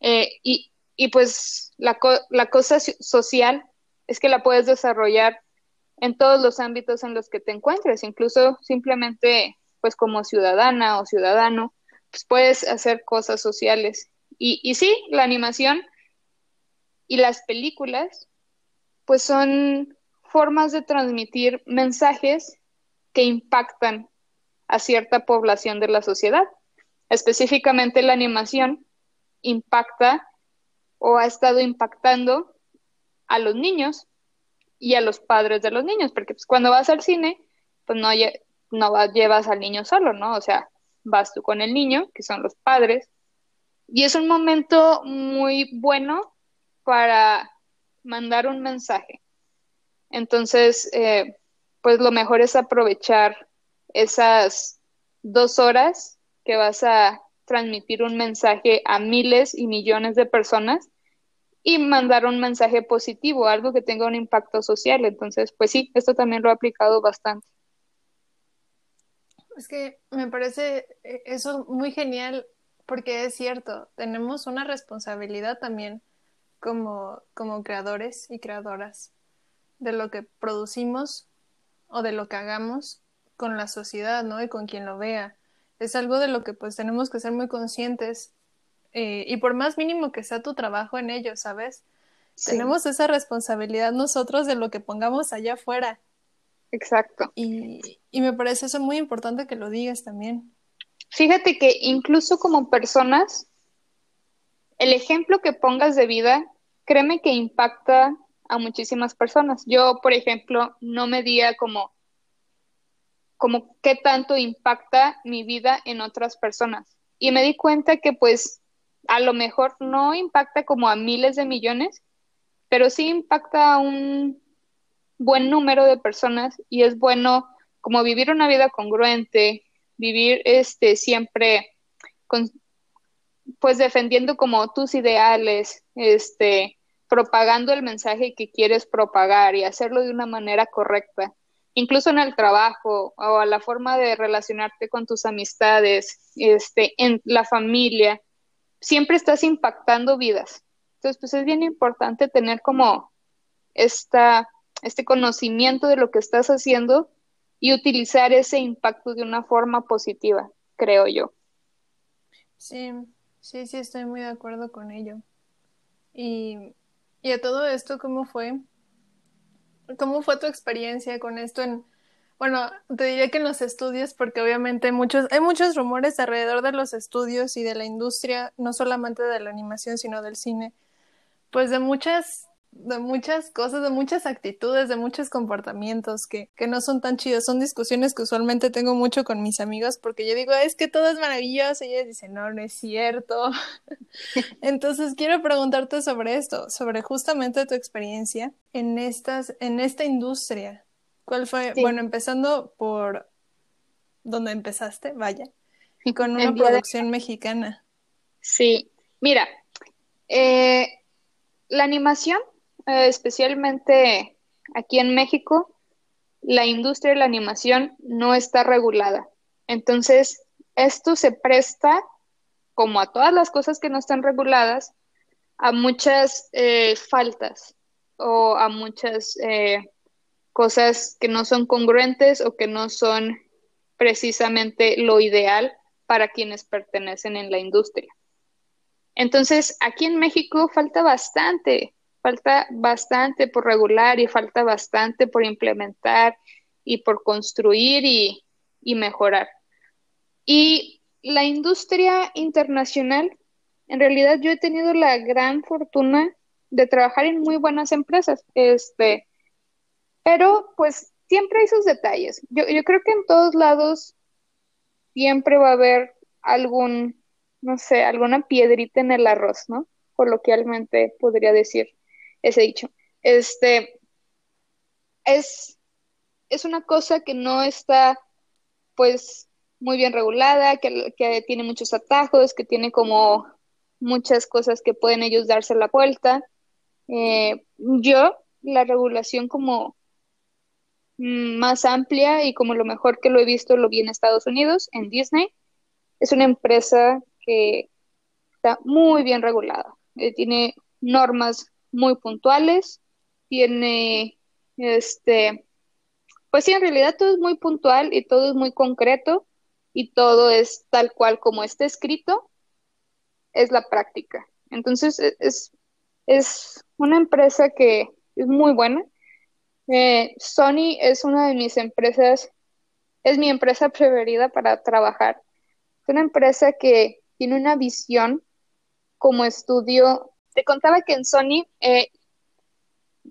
Eh, y, y, pues la, la cosa social es que la puedes desarrollar en todos los ámbitos en los que te encuentres, incluso simplemente pues como ciudadana o ciudadano, pues puedes hacer cosas sociales. Y, y sí, la animación y las películas, pues son formas de transmitir mensajes que impactan a cierta población de la sociedad. Específicamente la animación impacta o ha estado impactando a los niños y a los padres de los niños, porque pues, cuando vas al cine, pues no llevas al niño solo, ¿no? O sea, vas tú con el niño, que son los padres, y es un momento muy bueno para mandar un mensaje. Entonces, eh, pues lo mejor es aprovechar esas dos horas que vas a transmitir un mensaje a miles y millones de personas y mandar un mensaje positivo, algo que tenga un impacto social. Entonces, pues sí, esto también lo he aplicado bastante. Es que me parece eh, eso muy genial porque es cierto, tenemos una responsabilidad también como, como creadores y creadoras de lo que producimos o de lo que hagamos con la sociedad, ¿no? Y con quien lo vea. Es algo de lo que pues tenemos que ser muy conscientes eh, y por más mínimo que sea tu trabajo en ello, ¿sabes? Tenemos esa responsabilidad nosotros de lo que pongamos allá afuera. Exacto. Y, y me parece eso muy importante que lo digas también. Fíjate que incluso como personas, el ejemplo que pongas de vida, créeme que impacta a muchísimas personas. Yo, por ejemplo, no medía como, como qué tanto impacta mi vida en otras personas. Y me di cuenta que pues a lo mejor no impacta como a miles de millones, pero sí impacta a un buen número de personas y es bueno como vivir una vida congruente, vivir este siempre con, pues defendiendo como tus ideales, este propagando el mensaje que quieres propagar y hacerlo de una manera correcta, incluso en el trabajo o a la forma de relacionarte con tus amistades, este en la familia, siempre estás impactando vidas. Entonces, pues es bien importante tener como esta, este conocimiento de lo que estás haciendo y utilizar ese impacto de una forma positiva, creo yo. Sí, sí, sí, estoy muy de acuerdo con ello. Y, y a todo esto, ¿cómo fue? ¿Cómo fue tu experiencia con esto en, bueno, te diría que en los estudios, porque obviamente muchos, hay muchos rumores alrededor de los estudios y de la industria, no solamente de la animación, sino del cine, pues de muchas de muchas cosas, de muchas actitudes, de muchos comportamientos que, que no son tan chidos. Son discusiones que usualmente tengo mucho con mis amigos porque yo digo, es que todo es maravilloso y ellos dicen, no, no es cierto. Entonces quiero preguntarte sobre esto, sobre justamente tu experiencia en, estas, en esta industria. ¿Cuál fue? Bueno, empezando por donde empezaste, vaya, y con una producción mexicana. Sí, mira, eh, la animación eh, especialmente aquí en México, la industria de la animación no está regulada. Entonces, esto se presta, como a todas las cosas que no están reguladas, a muchas eh, faltas o a muchas eh, cosas que no son congruentes o que no son precisamente lo ideal para quienes pertenecen en la industria. Entonces, aquí en México falta bastante falta bastante por regular y falta bastante por implementar y por construir y, mejorar. Y la industria internacional, en realidad yo he tenido la gran fortuna de trabajar en muy buenas empresas, este, pero pues siempre hay sus detalles. Yo, yo creo que en todos lados siempre va a haber algún, no sé, alguna piedrita en el arroz, ¿no? Coloquialmente podría decir ese dicho. Este, es, es una cosa que no está, pues, muy bien regulada, que, tiene muchos atajos, que tiene como muchas cosas que pueden ellos darse la vuelta. Eh, yo, la regulación como más amplia y como lo mejor que lo he visto lo vi en Estados Unidos, en Disney. Es una empresa que está muy bien regulada. Eh, tiene normas muy puntuales, tiene, este, pues sí, en realidad todo es muy puntual y todo es muy concreto y todo es tal cual como está escrito, es la práctica. Entonces, e, es, es una empresa que es muy buena. Eh, Sony es una de mis empresas, es mi empresa preferida para trabajar. Es una empresa que tiene una visión como estudio te contaba que en Sony eh,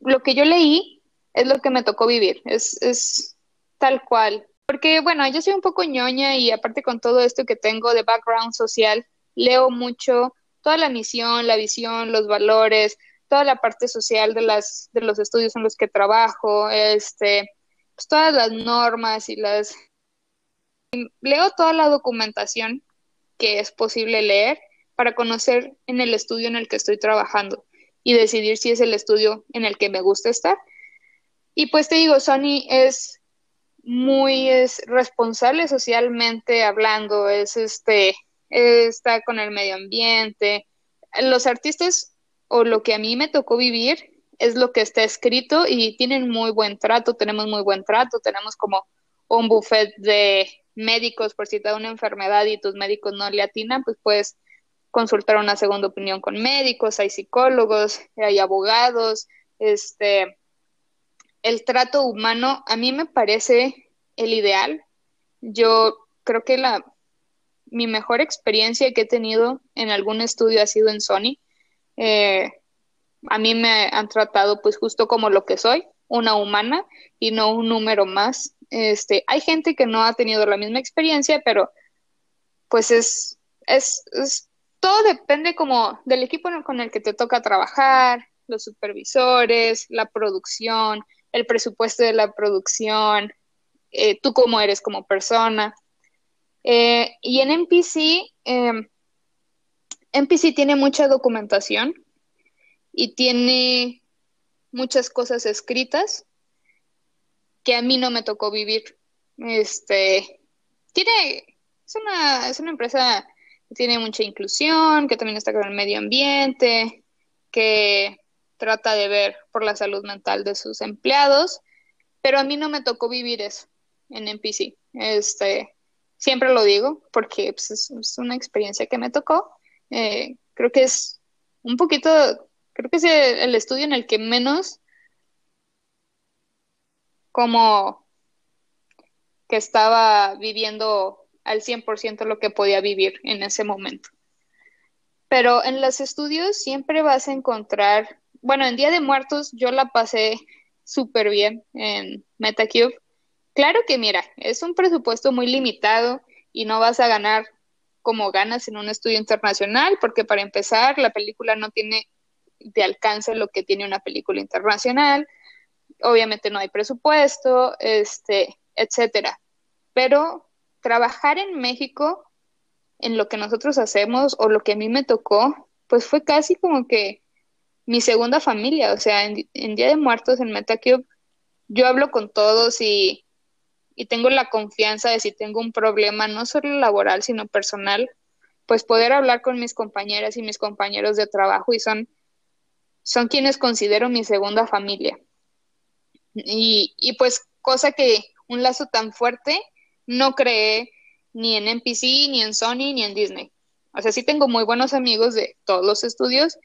lo que yo leí es lo que me tocó vivir, es, es tal cual. Porque, bueno, yo soy un poco ñoña y aparte con todo esto que tengo de background social, leo mucho toda la misión, la visión, los valores, toda la parte social de, las, de los estudios en los que trabajo, este, pues todas las normas y las... Leo toda la documentación que es posible leer para conocer en el estudio en el que estoy trabajando y decidir si es el estudio en el que me gusta estar. Y pues te digo, Sony es muy es responsable socialmente hablando, es este, está con el medio ambiente. Los artistas o lo que a mí me tocó vivir es lo que está escrito y tienen muy buen trato, tenemos muy buen trato, tenemos como un buffet de médicos por si te da una enfermedad y tus médicos no le atinan, pues puedes consultar una segunda opinión con médicos, hay psicólogos, hay abogados, este, el trato humano a mí me parece el ideal. Yo creo que la, mi mejor experiencia que he tenido en algún estudio ha sido en Sony. Eh, a mí me han tratado pues justo como lo que soy, una humana y no un número más. Este, hay gente que no ha tenido la misma experiencia, pero pues es, es, es todo depende como del equipo con el que te toca trabajar, los supervisores, la producción, el presupuesto de la producción, eh, tú cómo eres como persona. Eh, y en MPC, eh, MPC tiene mucha documentación y tiene muchas cosas escritas que a mí no me tocó vivir. Este, tiene, es una, es una empresa tiene mucha inclusión, que también está con el medio ambiente, que trata de ver por la salud mental de sus empleados, pero a mí no me tocó vivir eso en NPC. Este, siempre lo digo porque pues, es, una experiencia que me tocó. Eh, creo que es un poquito creo que es el estudio en el que menos como que estaba viviendo al 100% lo que podía vivir en ese momento. Pero en los estudios siempre vas a encontrar, bueno, en Día de Muertos yo la pasé súper bien en MetaCube. Claro que mira, es un presupuesto muy limitado y no vas a ganar como ganas en un estudio internacional, porque para empezar, la película no tiene de alcance lo que tiene una película internacional. Obviamente no hay presupuesto, este, etcétera. Pero trabajar en México en lo que nosotros hacemos o lo que a mí me tocó, pues fue casi como que mi segunda familia. O sea, en, Día de Muertos en MetaCube, yo hablo con todos y, y tengo la confianza de si tengo un problema, no solo laboral, sino personal, pues poder hablar con mis compañeras y mis compañeros de trabajo y son son quienes considero mi segunda familia. Y, y pues cosa que un lazo tan fuerte no creé ni en NPC, ni en Sony, ni en Disney. O sea, sí tengo muy buenos amigos de todos los estudios,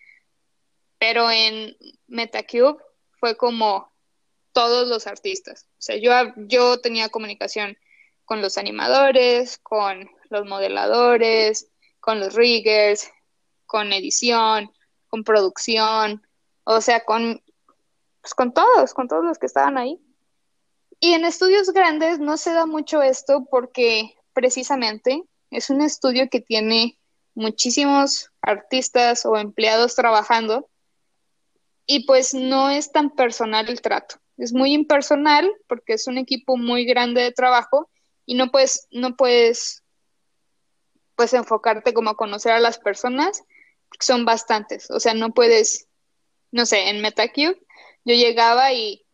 pero en Metacube fue como todos los artistas. O sea, yo, yo tenía comunicación con los animadores, con los modeladores, con los riggers, con edición, con producción, o sea, con, pues, con todos, con todos los que estaban ahí. Y en estudios grandes no se da mucho esto porque precisamente es un estudio que tiene muchísimos artistas o empleados trabajando y pues no es tan personal el trato. Es muy impersonal porque es un equipo muy grande de trabajo y no puedes, no puedes pues enfocarte como a conocer a las personas, son bastantes, o sea, no puedes no sé, en MetaCube, yo llegaba y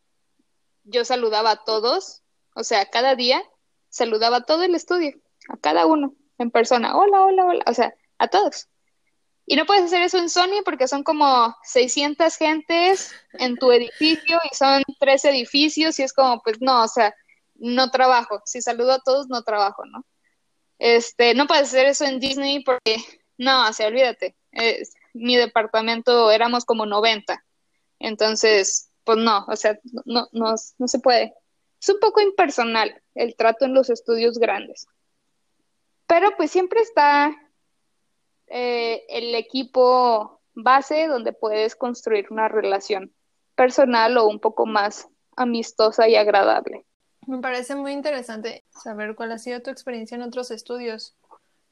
yo saludaba a todos, o sea, cada día saludaba a todo el estudio, a cada uno en persona, hola, hola, hola, o sea, a todos. Y no puedes hacer eso en Sony porque son como 600 gentes en tu edificio y son tres edificios y es como, pues no, o sea, no trabajo. Si saludo a todos, no trabajo, ¿no? Este, no puedes hacer eso en Disney porque, no, o sea, olvídate mi departamento éramos como 90. Entonces, pues no, o sea, no, no, no se puede. Es un poco impersonal el trato en los estudios grandes. Pero pues siempre está eh, el equipo base donde puedes construir una relación personal o un poco más amistosa y agradable. Me parece muy interesante saber cuál ha sido tu experiencia en otros estudios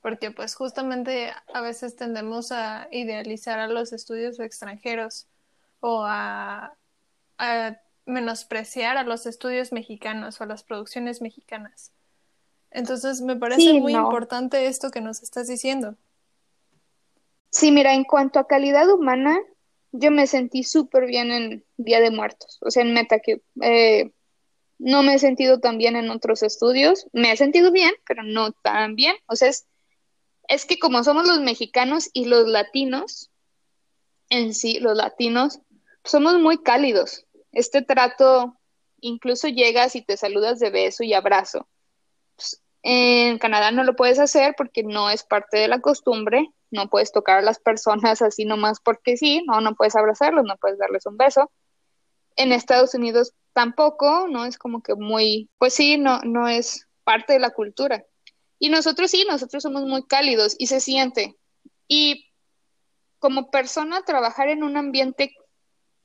porque pues justamente a veces tendemos a idealizar a los estudios extranjeros o a, menospreciar a los estudios mexicanos o a las producciones mexicanas. Entonces me parece muy importante esto que nos estás diciendo. Sí, mira, en cuanto a calidad humana, yo me sentí súper bien en Día de Muertos, o sea, en MetaCube. Eh, no me he sentido tan bien en otros estudios, me he sentido bien, pero no tan bien. O sea, es, es que como somos los mexicanos y los latinos, en sí, los latinos, somos muy cálidos. Este trato, incluso llegas y te saludas de beso y abrazo. Pues, en Canadá no lo puedes hacer porque no es parte de la costumbre, no puedes tocar a las personas así nomás porque sí, no, no puedes abrazarlos, no puedes darles un beso. En Estados Unidos tampoco, no es como que muy, pues sí, no, no es parte de la cultura. Y nosotros sí, nosotros somos muy cálidos y se siente. Y como persona, trabajar en un ambiente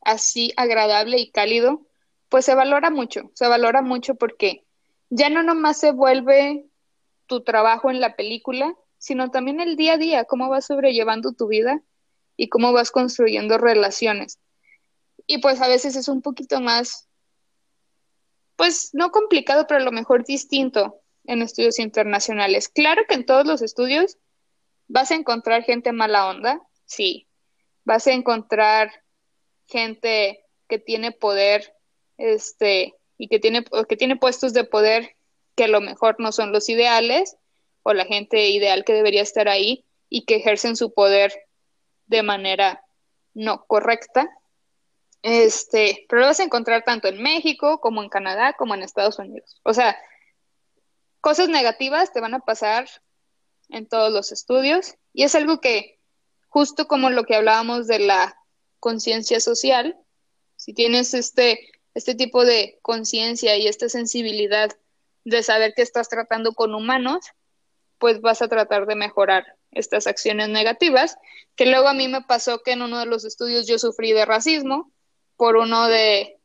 así agradable y cálido, pues se valora mucho, se valora mucho porque ya no nomás se vuelve tu trabajo en la película, sino también el día a día, cómo vas sobrellevando tu vida y cómo vas construyendo relaciones. Y pues a veces es un poquito más, pues no complicado, pero a lo mejor distinto en estudios internacionales. Claro que en todos los estudios vas a encontrar gente mala onda, sí. Vas a encontrar gente que tiene poder, este, y que tiene, que tiene puestos de poder que a lo mejor no son los ideales o la gente ideal que debería estar ahí y que ejercen su poder de manera no correcta. Este, pero lo vas a encontrar tanto en México como en Canadá como en Estados Unidos. O sea, cosas negativas te van a pasar en todos los estudios y es algo que justo como lo que hablábamos de la conciencia social, si tienes este este tipo de conciencia y esta sensibilidad de saber que estás tratando con humanos, pues vas a tratar de mejorar estas acciones negativas, que luego a mí me pasó que en uno de los estudios yo sufrí de racismo por uno de,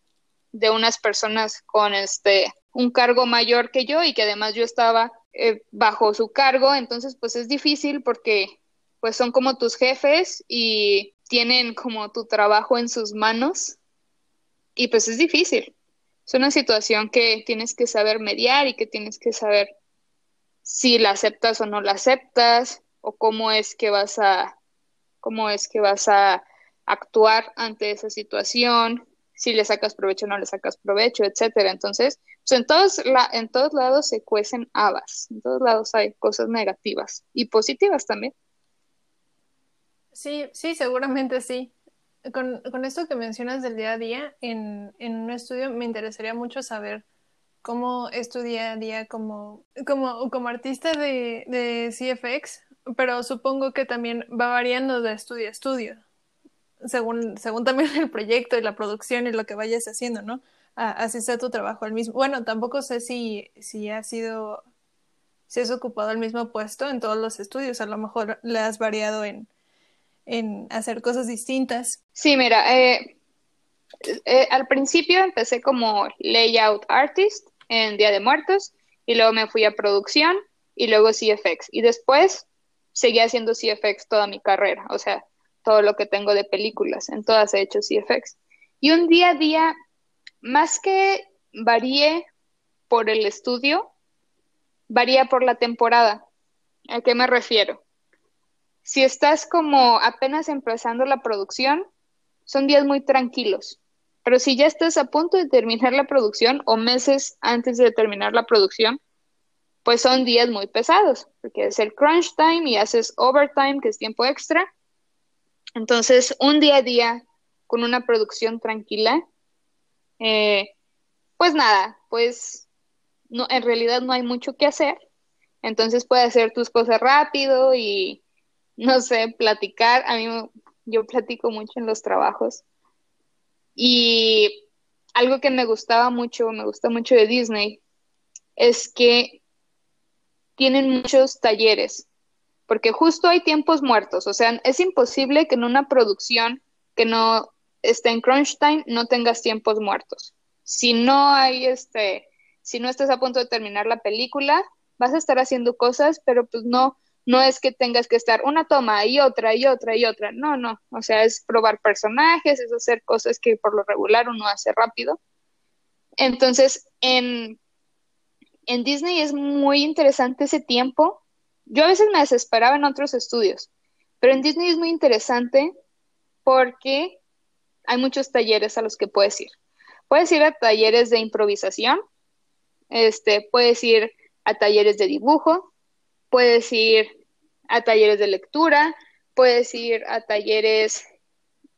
de unas personas con este un cargo mayor que yo y que además yo estaba eh, bajo su cargo, entonces pues es difícil porque pues son como tus jefes y tienen como tu trabajo en sus manos y pues es difícil. Es una situación que tienes que saber mediar y que tienes que saber si la aceptas o no la aceptas o cómo es que vas a cómo es que vas a actuar ante esa situación, si le sacas provecho o no le sacas provecho, etcétera. Entonces, pues en todos la, en todos lados se cuecen habas, en todos lados hay cosas negativas y positivas también. Sí, sí, seguramente sí con, con, esto que mencionas del día a día, en, en, un estudio me interesaría mucho saber cómo es tu día a día como, como, como artista de, de CFX, pero supongo que también va variando de estudio a estudio, según, según también el proyecto y la producción y lo que vayas haciendo, ¿no? así sea tu trabajo el mismo. Bueno, tampoco sé si, si ha sido, si has ocupado el mismo puesto en todos los estudios, a lo mejor le has variado en en hacer cosas distintas. Sí, mira, eh, eh, al principio empecé como layout artist en Día de Muertos y luego me fui a producción y luego CFX y después seguí haciendo CFX toda mi carrera, o sea, todo lo que tengo de películas, en todas he hecho CFX. Y un día a día, más que varíe por el estudio, varía por la temporada. ¿A qué me refiero? Si estás como apenas empezando la producción, son días muy tranquilos. Pero si ya estás a punto de terminar la producción o meses antes de terminar la producción, pues son días muy pesados, porque es el crunch time y haces overtime, que es tiempo extra. Entonces, un día a día con una producción tranquila, eh, pues nada, pues no, en realidad no hay mucho que hacer. Entonces puedes hacer tus cosas rápido y no sé, platicar. A mí yo platico mucho en los trabajos. Y algo que me gustaba mucho, me gusta mucho de Disney, es que tienen muchos talleres, porque justo hay tiempos muertos, o sea, es imposible que en una producción que no esté en crunch time no tengas tiempos muertos. Si no hay este, si no estás a punto de terminar la película, vas a estar haciendo cosas, pero pues no, no es que tengas que estar una toma y otra y otra y otra, no, no, o sea, es probar personajes, es hacer cosas que por lo regular uno hace rápido. Entonces, en, en Disney es muy interesante ese tiempo. Yo a veces me desesperaba en otros estudios, pero en Disney es muy interesante porque hay muchos talleres a los que puedes ir. Puedes ir a talleres de improvisación, Este, puedes ir a talleres de dibujo, puedes ir a talleres de lectura, puedes ir a talleres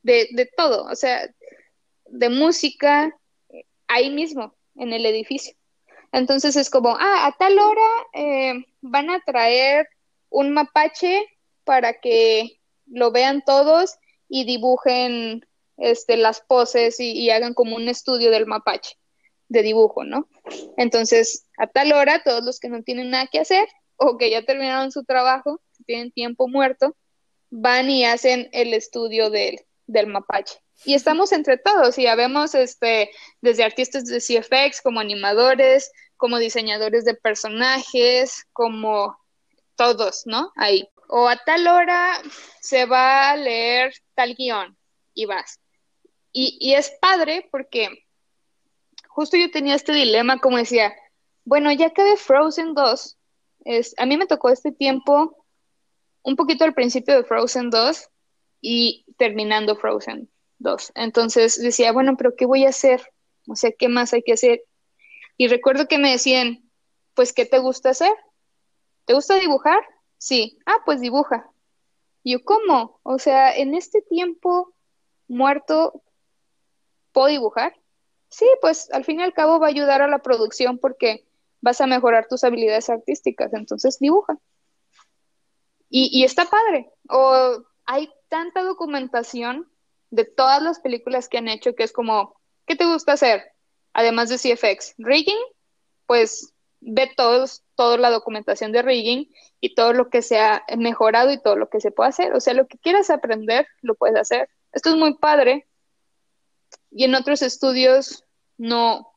de, de todo, o sea, de música, ahí mismo, en el edificio. Entonces es como, ah, a tal hora eh, van a traer un mapache para que lo vean todos y dibujen este, las poses y, hagan como un estudio del mapache de dibujo, ¿no? Entonces, a tal hora, todos los que no tienen nada que hacer o que ya terminaron su trabajo, tienen tiempo muerto, van y hacen el estudio del, del mapache. Y estamos entre todos y ya vemos este, desde artistas de CFX como animadores, como diseñadores de personajes, como todos, ¿no? Ahí. O a tal hora se va a leer tal guion y vas. Y, y es padre porque justo yo tenía este dilema, como decía, bueno, ya que de Frozen 2, es, a mí me tocó este tiempo un poquito al principio de Frozen 2 y terminando Frozen 2. Entonces decía, bueno, pero ¿qué voy a hacer? O sea, ¿qué más hay que hacer? Y recuerdo que me decían, pues, ¿qué te gusta hacer? ¿Te gusta dibujar? Sí. Ah, pues dibuja. Y yo, ¿cómo? O sea, en este tiempo muerto, ¿puedo dibujar? Sí, pues al fin y al cabo va a ayudar a la producción porque vas a mejorar tus habilidades artísticas, entonces dibuja. Y, está padre. O hay tanta documentación de todas las películas que han hecho que es como, ¿qué te gusta hacer? Además de CFX, rigging, pues ve todos, toda la documentación de rigging y todo lo que se ha mejorado y todo lo que se puede hacer. O sea, lo que quieras aprender, lo puedes hacer. Esto es muy padre. Y en otros estudios no,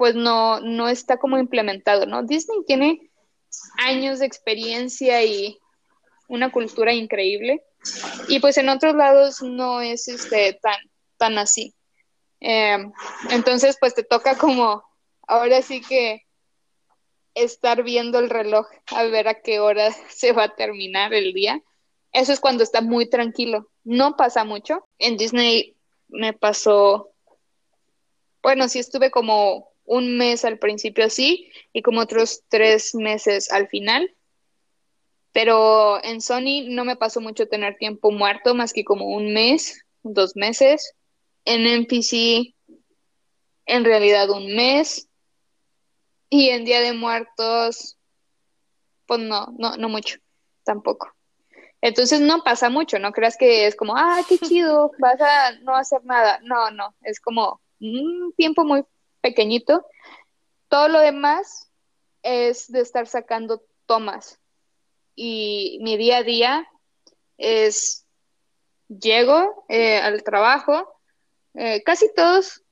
pues no, no está como implementado, ¿no? Disney tiene años de experiencia y una cultura increíble. Y pues en otros lados no es este tan, tan así. Em, entonces, pues te toca como ahora sí que estar viendo el reloj a ver a qué hora se va a terminar el día. Eso es cuando está muy tranquilo. No pasa mucho. En Disney me pasó, bueno, sí estuve como un mes al principio así y como otros tres meses al final. Pero en Sony no me pasó mucho tener tiempo muerto, más que como un mes, dos meses. En NPC, en realidad un mes. Y en Día de Muertos, pues no, no, no mucho, tampoco. Entonces no pasa mucho, no creas que es como, ah, qué chido, vas a no hacer nada. No, no, es como un tiempo muy pequeñito. Todo lo demás es de estar sacando tomas y mi día a día es, llego eh, al trabajo, eh, casi todos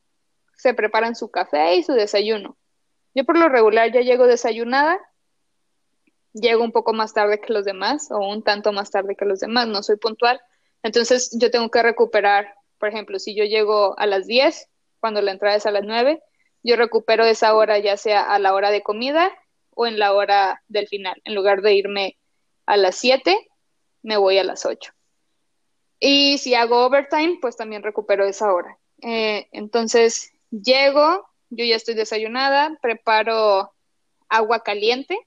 se preparan su café y su desayuno. Yo por lo regular ya llego desayunada, llego un poco más tarde que los demás o un tanto más tarde que los demás, no soy puntual. Entonces yo tengo que recuperar, por ejemplo, si yo llego a las 10, cuando la entrada es a las 9, yo recupero esa hora ya sea a la hora de comida o en la hora del final, en lugar de irme a las 7, me voy a las 8. Y si hago overtime, pues también recupero esa hora. Eh, entonces, llego, yo ya estoy desayunada, preparo agua caliente.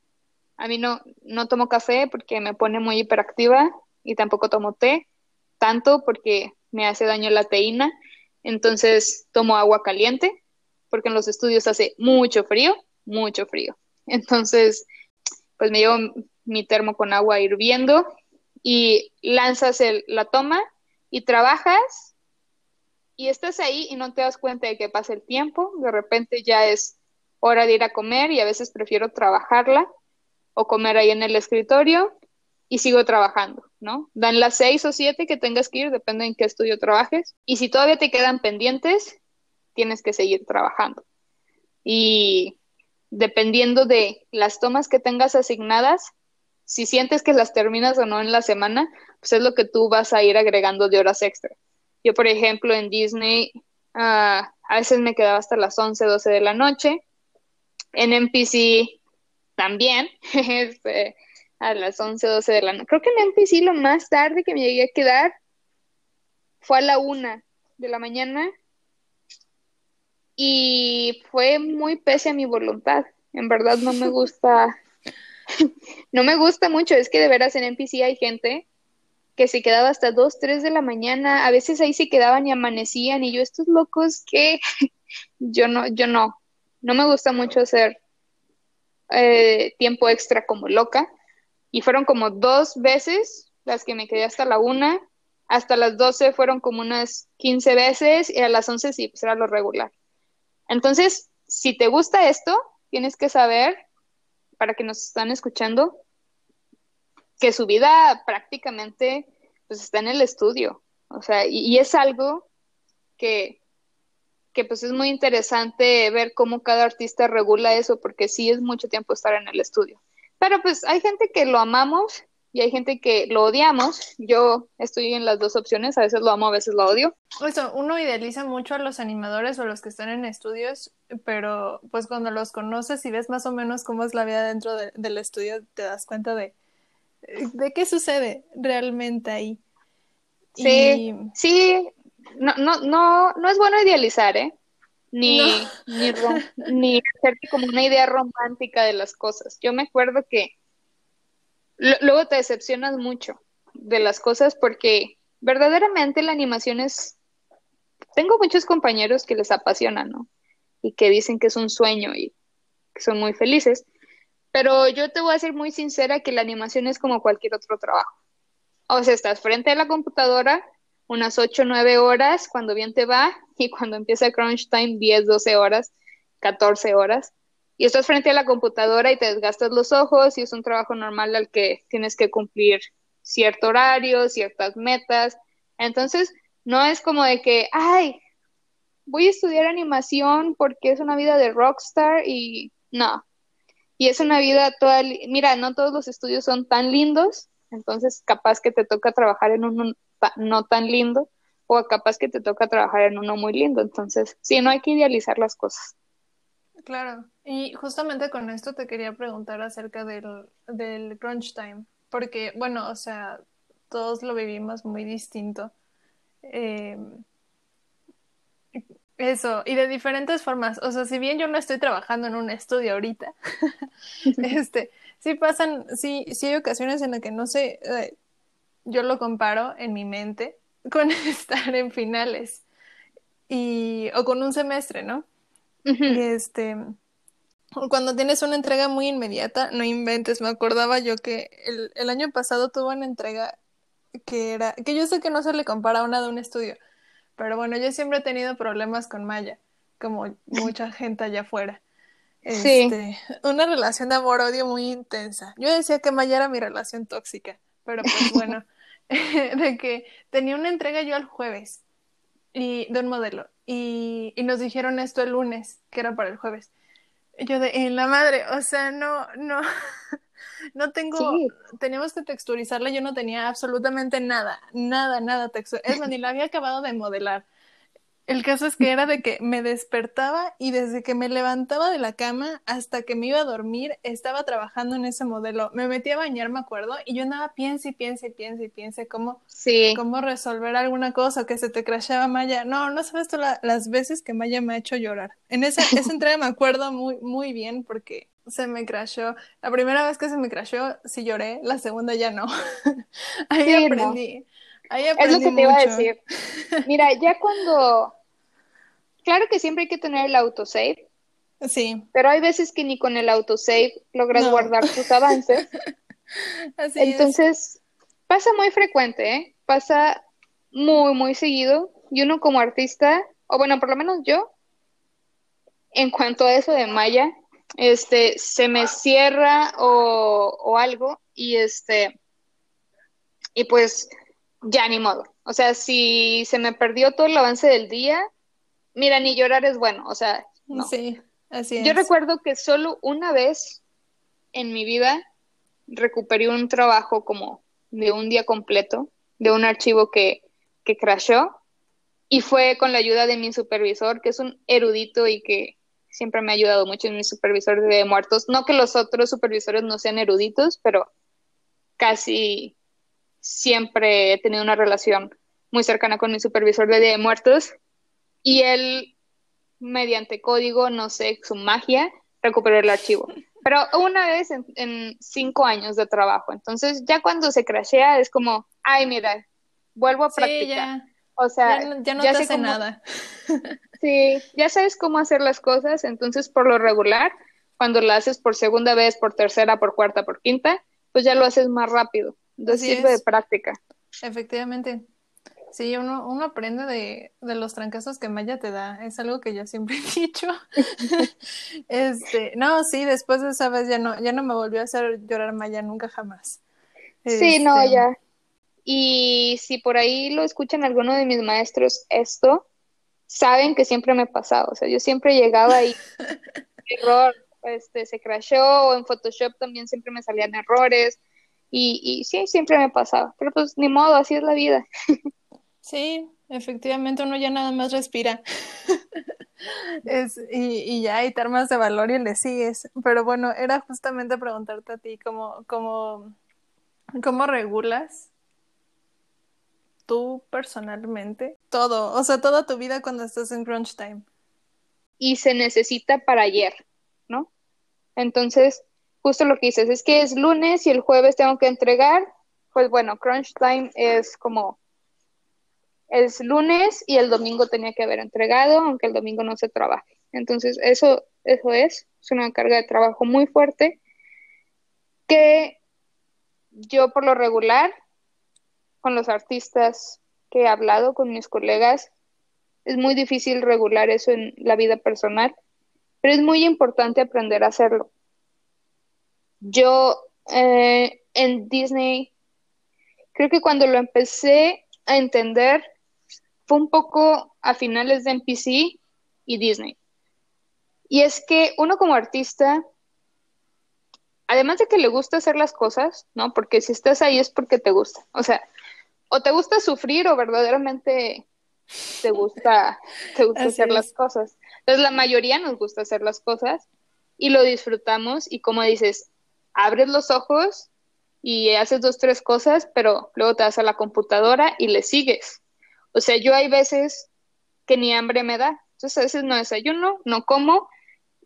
A mí no, no tomo café porque me pone muy hiperactiva y tampoco tomo té, tanto porque me hace daño la teína. Entonces, tomo agua caliente porque en los estudios hace mucho frío, mucho frío. Entonces, pues me llevo mi termo con agua hirviendo y lanzas el, la toma y trabajas y estás ahí y no te das cuenta de que pasa el tiempo, de repente ya es hora de ir a comer y a veces prefiero trabajarla o comer ahí en el escritorio y sigo trabajando, ¿no? Dan las seis o siete que tengas que ir, depende en qué estudio trabajes. Y si todavía te quedan pendientes, tienes que seguir trabajando. Y dependiendo de las tomas que tengas asignadas, si sientes que las terminas o no en la semana, pues es lo que tú vas a ir agregando de horas extra. Yo, por ejemplo, en Disney, ah, a veces me quedaba hasta las 11, 12 de la noche. En NPC también, este, a las 11, 12 de la noche. Creo que en NPC lo más tarde que me llegué a quedar fue a la 1 de la mañana. Y fue muy pese a mi voluntad. En verdad no me gusta, no me gusta mucho, es que de veras en NPC hay gente que se quedaba hasta 2, 3 de la mañana, a veces ahí se quedaban y amanecían y yo estos locos que yo no, yo no, no me gusta mucho hacer eh, tiempo extra como loca. Y fueron como dos veces las que me quedé hasta la una, hasta las 12 fueron como unas 15 veces y a las 11 sí, pues era lo regular. Entonces, si te gusta esto, tienes que saber, para que nos están escuchando, que su vida prácticamente pues está en el estudio. O sea, y, es algo que, que pues es muy interesante ver cómo cada artista regula eso, porque sí es mucho tiempo estar en el estudio. Pero pues hay gente que lo amamos y hay gente que lo odiamos. Yo estoy en las dos opciones, a veces lo amo, a veces lo odio. Eso, uno idealiza mucho a los animadores o los que están en estudios, pero pues cuando los conoces y ves más o menos cómo es la vida dentro del estudio, te das cuenta de, de qué sucede realmente ahí. Sí, sí, no, no, no, no es bueno idealizar, ¿eh? Ni, ni, ni hacer como una idea romántica de las cosas. Yo me acuerdo que luego te decepcionas mucho de las cosas porque verdaderamente la animación es... Tengo muchos compañeros que les apasiona, ¿no? Y que dicen que es un sueño y que son muy felices. Pero yo te voy a ser muy sincera que la animación es como cualquier otro trabajo. O sea, estás frente a la computadora unas 8 o 9 horas cuando bien te va y cuando empieza crunch time 10, 12 horas, 14 horas y estás frente a la computadora y te desgastas los ojos y es un trabajo normal al que tienes que cumplir cierto horario, ciertas metas. Entonces, no es como de que, ay, voy a estudiar animación porque es una vida de rockstar y no. Y es una vida toda, mira, no todos los estudios son tan lindos, entonces capaz que te toca trabajar en uno no tan lindo o capaz que te toca trabajar en uno muy lindo. Entonces, sí, no hay que idealizar las cosas. Claro, y justamente con esto te quería preguntar acerca del, del crunch time, porque bueno, o sea, todos lo vivimos muy distinto. Eh, eso, y de diferentes formas. O sea, si bien yo no estoy trabajando en un estudio ahorita, este, sí pasan, sí, sí hay ocasiones en las que no sé, eh, yo lo comparo en mi mente con estar en finales y, o con un semestre, ¿no? Este, cuando tienes una entrega muy inmediata, no inventes, me acordaba yo que el, el año pasado tuvo una entrega que era, que yo sé que no se le compara a una de un estudio, pero bueno, yo siempre he tenido problemas con Maya, como mucha gente allá afuera. Este, una relación de amor-odio muy intensa. Yo decía que Maya era mi relación tóxica, pero pues bueno, de que tenía una entrega yo el jueves y de un modelo y, y nos dijeron esto el lunes, que era para el jueves. Yo de en la madre, o sea, no, no, no tengo, teníamos que texturizarla, yo no tenía absolutamente nada, nada, nada textura. Es más, ni la había acabado de modelar. El caso es que era de que me despertaba y desde que me levantaba de la cama hasta que me iba a dormir estaba trabajando en ese modelo. Me metí a bañar, me acuerdo, y yo andaba piense y piense y piense y piense cómo, cómo resolver alguna cosa que se te crashaba Maya. No, no sabes tú las veces que Maya me ha hecho llorar. En esa, esa entrega me acuerdo muy, muy bien porque se me crashó. La primera vez que se me crashó sí lloré, la segunda ya no. Ahí aprendí. Ahí es lo que te iba a decir. Mira, ya cuando Claro que siempre hay que tener el autosave. Sí. Pero hay veces que ni con el autosave logras guardar tus avances. Así Entonces, pasa muy frecuente, ¿eh? Pasa muy, muy seguido. Y uno como artista, o bueno, por lo menos yo, en cuanto a eso de Maya, este, se me cierra o, o algo y este, y pues ya ni modo. O sea, si se me perdió todo el avance del día, mira, ni llorar es bueno, o sea, no. Sí, así es. Yo recuerdo que solo una vez en mi vida recuperé un trabajo como de un día completo, de un archivo que, que crashó, y fue con la ayuda de mi supervisor, que es un erudito y que siempre me ha ayudado mucho en mi supervisor de muertos. No que los otros supervisores no sean eruditos, pero casi siempre he tenido una relación muy cercana con mi supervisor de Día de Muertos y él mediante código, no sé, su magia, recuperó el archivo. Pero una vez en, cinco años de trabajo. Entonces, ya cuando se crashea es como, ay, mira, vuelvo a practicar. O sea, ya no, te hace nada. sí, ya sabes cómo hacer las cosas, entonces por lo regular, cuando lo haces por segunda vez, por tercera, por cuarta, por quinta, pues ya lo haces más rápido. Entonces sirve de práctica. Efectivamente. Sí, uno, uno aprende de, de, los trancazos que Maya te da. Es algo que yo siempre he dicho. este, no, sí, después de esa vez ya no, ya no me volvió a hacer llorar Maya nunca jamás. Sí, no, este, ya. Y si por ahí lo escuchan alguno de mis maestros esto, saben que siempre me pasaba. O sea, yo siempre llegaba y error, este, se crashó, o en Photoshop también siempre me salían errores. Y, y sí, siempre me pasaba. Pero pues ni modo, así es la vida. Sí, efectivamente uno ya nada más respira. es, y, y ya, y te armas de valor y le sigues. Pero bueno, era justamente preguntarte a ti cómo, cómo, cómo regulas tú personalmente todo, o sea, toda tu vida cuando estás en crunch time. Y se necesita para ayer, ¿no? Entonces, justo lo que dices es que es lunes y el jueves tengo que entregar, pues bueno, crunch time es como es lunes y el domingo tenía que haber entregado, aunque el domingo no se trabaje. Entonces, eso, eso es, es una carga de trabajo muy fuerte que yo por lo regular, con los artistas que he hablado, con mis colegas, es muy difícil regular eso en la vida personal, pero es muy importante aprender a hacerlo. Yo eh, en Disney, creo que cuando lo empecé a entender, fue un poco a finales de NPC y Disney. Y es que uno como artista, además de que le gusta hacer las cosas, ¿no? Porque si estás ahí es porque te gusta. O sea, o te gusta sufrir o verdaderamente te gusta, te gusta hacer las cosas. Entonces la mayoría nos gusta hacer las cosas y lo disfrutamos y como dices, abres los ojos y haces dos, tres cosas, pero luego te vas a la computadora y le sigues. O sea, yo hay veces que ni hambre me da. Entonces a veces no desayuno, no como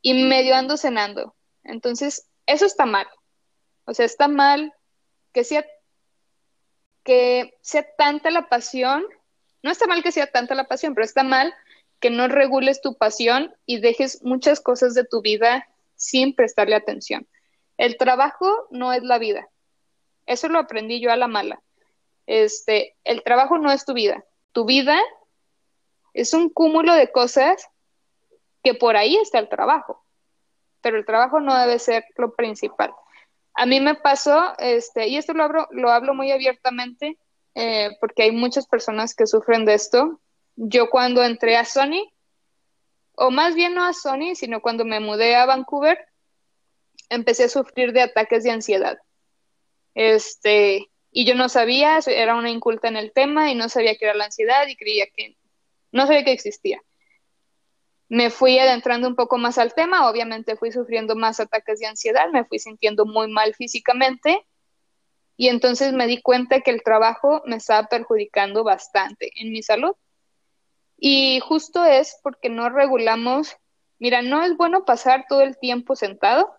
y medio ando cenando. Entonces, eso está mal. O sea, está mal que sea que sea tanta la pasión. No está mal que sea tanta la pasión, pero está mal que no regules tu pasión y dejes muchas cosas de tu vida sin prestarle atención. El trabajo no es la vida. Eso lo aprendí yo a la mala. Este, el trabajo no es tu vida tu vida es un cúmulo de cosas que por ahí está el trabajo, pero el trabajo no debe ser lo principal. A mí me pasó, este, y esto lo hablo, lo hablo muy abiertamente, eh, porque hay muchas personas que sufren de esto. Yo cuando entré a Sony, o más bien no a Sony, sino cuando me mudé a Vancouver, empecé a sufrir de ataques de ansiedad. Este, y yo no sabía, era una inculta en el tema y no sabía qué era la ansiedad y creía que no sabía que existía. Me fui adentrando un poco más al tema, obviamente fui sufriendo más ataques de ansiedad, me fui sintiendo muy mal físicamente y entonces me di cuenta que el trabajo me estaba perjudicando bastante en mi salud. Y justo es porque no regulamos, mira, no es bueno pasar todo el tiempo sentado,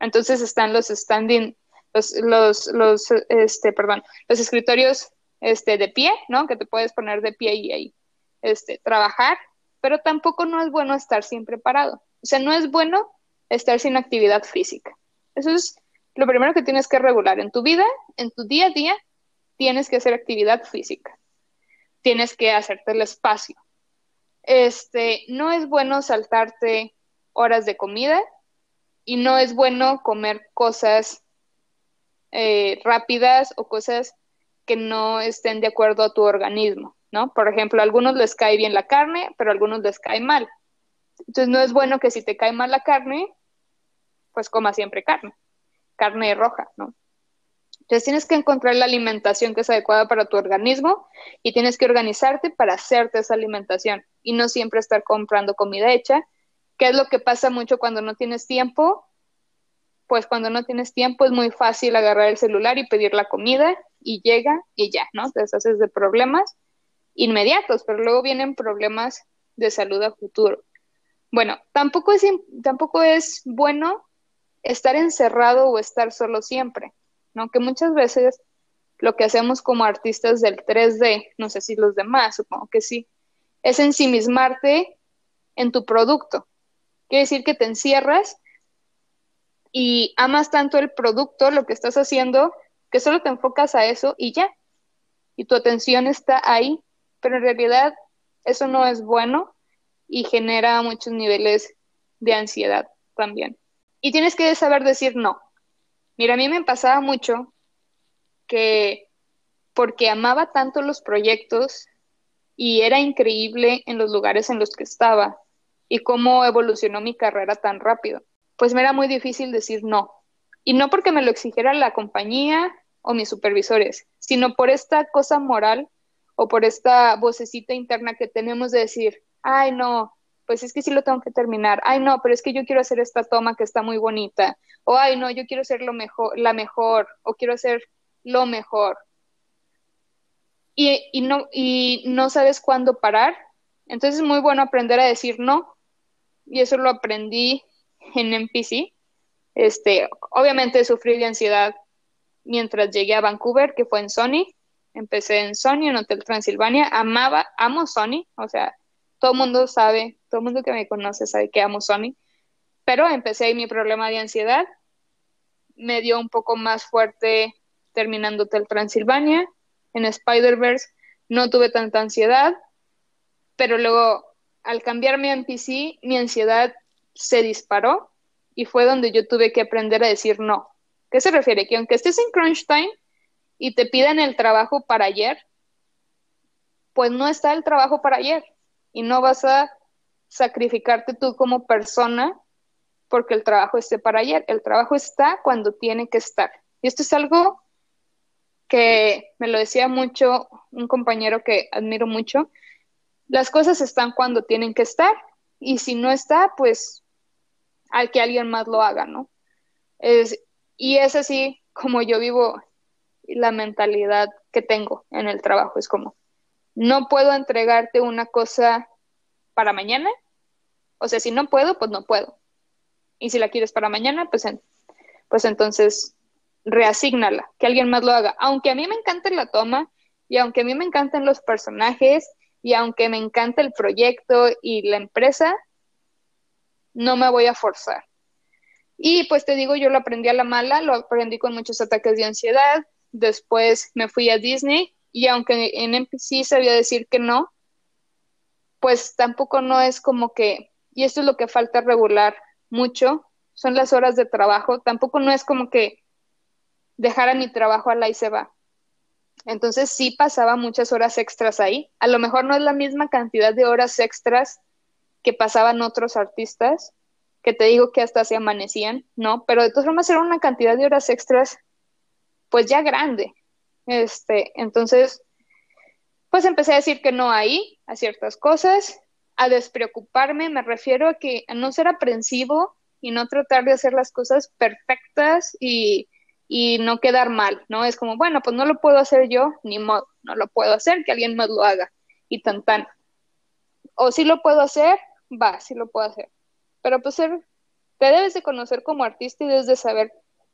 entonces están los standing los, los, los, este, perdón, los escritorios este, de pie, ¿no? Que te puedes poner de pie y ahí, este, trabajar, pero tampoco no es bueno estar siempre parado. O sea, no es bueno estar sin actividad física. Eso es lo primero que tienes que regular. En tu vida, en tu día a día, tienes que hacer actividad física. Tienes que hacerte el espacio. Este, no es bueno saltarte horas de comida y no es bueno comer cosas eh, rápidas o cosas que no estén de acuerdo a tu organismo, ¿no? Por ejemplo, a algunos les cae bien la carne, pero a algunos les cae mal. Entonces no es bueno que si te cae mal la carne, pues coma siempre carne, carne roja, ¿no? Entonces tienes que encontrar la alimentación que es adecuada para tu organismo y tienes que organizarte para hacerte esa alimentación y no siempre estar comprando comida hecha, que es lo que pasa mucho cuando no tienes tiempo pues cuando no tienes tiempo es muy fácil agarrar el celular y pedir la comida y llega y ya, ¿no? Te deshaces de problemas inmediatos, pero luego vienen problemas de salud a futuro. Bueno, tampoco es, tampoco es bueno estar encerrado o estar solo siempre, ¿no? Que muchas veces lo que hacemos como artistas del 3D, no sé si los demás, supongo que sí, es ensimismarte en tu producto. Quiere decir que te encierras y amas tanto el producto, lo que estás haciendo, que solo te enfocas a eso y ya. Y tu atención está ahí, pero en realidad eso no es bueno y genera muchos niveles de ansiedad también. Y tienes que saber decir no. Mira, a mí me pasaba mucho que porque amaba tanto los proyectos y era increíble en los lugares en los que estaba y cómo evolucionó mi carrera tan rápido, pues me era muy difícil decir no. Y no porque me lo exigiera la compañía o mis supervisores, sino por esta cosa moral o por esta vocecita interna que tenemos de decir, ay no, pues es que sí lo tengo que terminar, ay no, pero es que yo quiero hacer esta toma que está muy bonita, o ay no, yo quiero ser lo mejor, la mejor, o quiero hacer lo mejor. Y, y, no, y no sabes cuándo parar. Entonces es muy bueno aprender a decir no. Y eso lo aprendí en MPC. Este, obviamente sufrí de ansiedad mientras llegué a Vancouver, que fue en Sony. Empecé en Sony, en Hotel Transilvania. Amaba, amo Sony. O sea, todo el mundo sabe, todo el mundo que me conoce sabe que amo Sony. Pero empecé mi problema de ansiedad. Me dio un poco más fuerte terminando Hotel Transilvania, en Spider-Verse no tuve tanta ansiedad, pero luego al cambiarme a NPC, mi ansiedad se disparó y fue donde yo tuve que aprender a decir no. ¿Qué se refiere? Que aunque estés en crunch time y te pidan el trabajo para ayer, pues no está el trabajo para ayer y no vas a sacrificarte tú como persona porque el trabajo esté para ayer. El trabajo está cuando tiene que estar. Y esto es algo que me lo decía mucho un compañero que admiro mucho, las cosas están cuando tienen que estar y si no está, pues al que alguien más lo haga, ¿no? Es, y es así como yo vivo la mentalidad que tengo en el trabajo, es como, no puedo entregarte una cosa para mañana, o sea, si no puedo, pues no puedo. Y si la quieres para mañana, pues, pues entonces reasígnala, que alguien más lo haga. Aunque a mí me encante la toma y aunque a mí me encanten los personajes y aunque me encante el proyecto y la empresa, no me voy a forzar. Y pues te digo, yo lo aprendí a la mala, lo aprendí con muchos ataques de ansiedad, después me fui a Disney y aunque en NPC sabía decir que no, pues tampoco no es como que, y esto es lo que falta regular mucho, son las horas de trabajo, tampoco no es como que dejara mi trabajo a la y se va. Entonces sí pasaba muchas horas extras ahí. A lo mejor no es la misma cantidad de horas extras que pasaban otros artistas, que te digo que hasta se amanecían, ¿no? Pero de todas formas era una cantidad de horas extras, pues ya grande. Este, entonces, pues empecé a decir que no ahí, a ciertas cosas, a despreocuparme, me refiero a que a no ser aprensivo y no tratar de hacer las cosas perfectas y y no quedar mal, ¿no? Es como, bueno, pues no lo puedo hacer yo, ni modo, no lo puedo hacer, que alguien más lo haga y tan tan. O si lo puedo hacer, va, sí lo puedo hacer. Pero pues ser, te debes de conocer como artista y debes de saber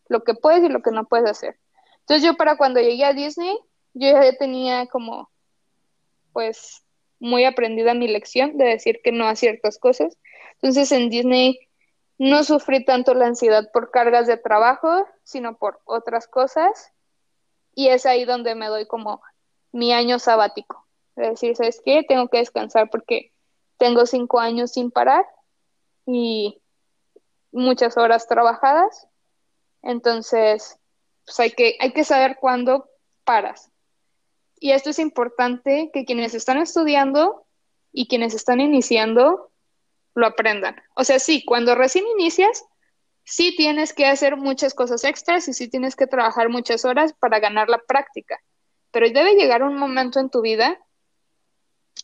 lo que puedes y lo que no puedes hacer. Entonces yo para cuando llegué a Disney, yo ya tenía como, pues, muy aprendida mi lección de decir que no a ciertas cosas. Entonces en Disney no sufrí tanto la ansiedad por cargas de trabajo, sino por otras cosas. Y es ahí donde me doy como mi año sabático. Es decir, ¿sabes qué? Tengo que descansar porque tengo cinco años sin parar y muchas horas trabajadas. Entonces, pues hay que, hay que saber cuándo paras. Y esto es importante que quienes están estudiando y quienes están iniciando lo aprendan. O sea, sí, cuando recién inicias, sí tienes que hacer muchas cosas extras y sí tienes que trabajar muchas horas para ganar la práctica. Pero debe llegar un momento en tu vida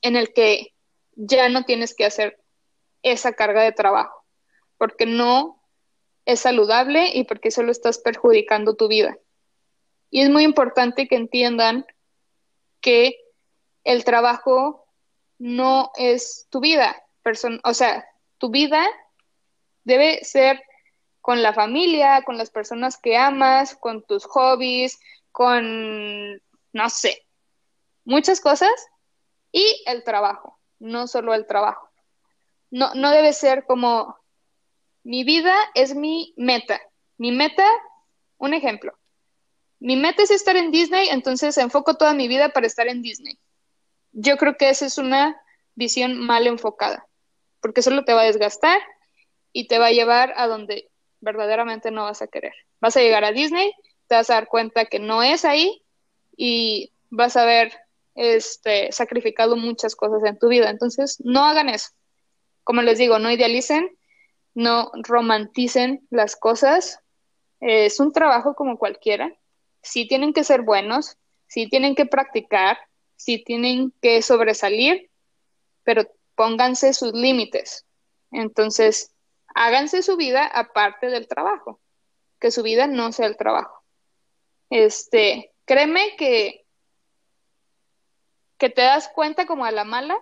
en el que ya no tienes que hacer esa carga de trabajo, porque no es saludable y porque solo estás perjudicando tu vida. Y es muy importante que entiendan que el trabajo no es tu vida. O sea, tu vida debe ser con la familia, con las personas que amas, con tus hobbies, con, no sé, muchas cosas y el trabajo, no solo el trabajo. No, no debe ser como mi vida es mi meta. Mi meta, un ejemplo. Mi meta es estar en Disney, entonces enfoco toda mi vida para estar en Disney. Yo creo que esa es una visión mal enfocada, porque solo te va a desgastar y te va a llevar a donde verdaderamente no vas a querer. Vas a llegar a Disney, te vas a dar cuenta que no es ahí y vas a haber este, sacrificado muchas cosas en tu vida. Entonces, no hagan eso. Como les digo, no idealicen, no romanticen las cosas. Es un trabajo como cualquiera. Sí tienen que ser buenos, sí tienen que practicar, sí tienen que sobresalir, pero pónganse sus límites. Entonces, háganse su vida aparte del trabajo, que su vida no sea el trabajo. Este, créeme que, que te das cuenta como a la mala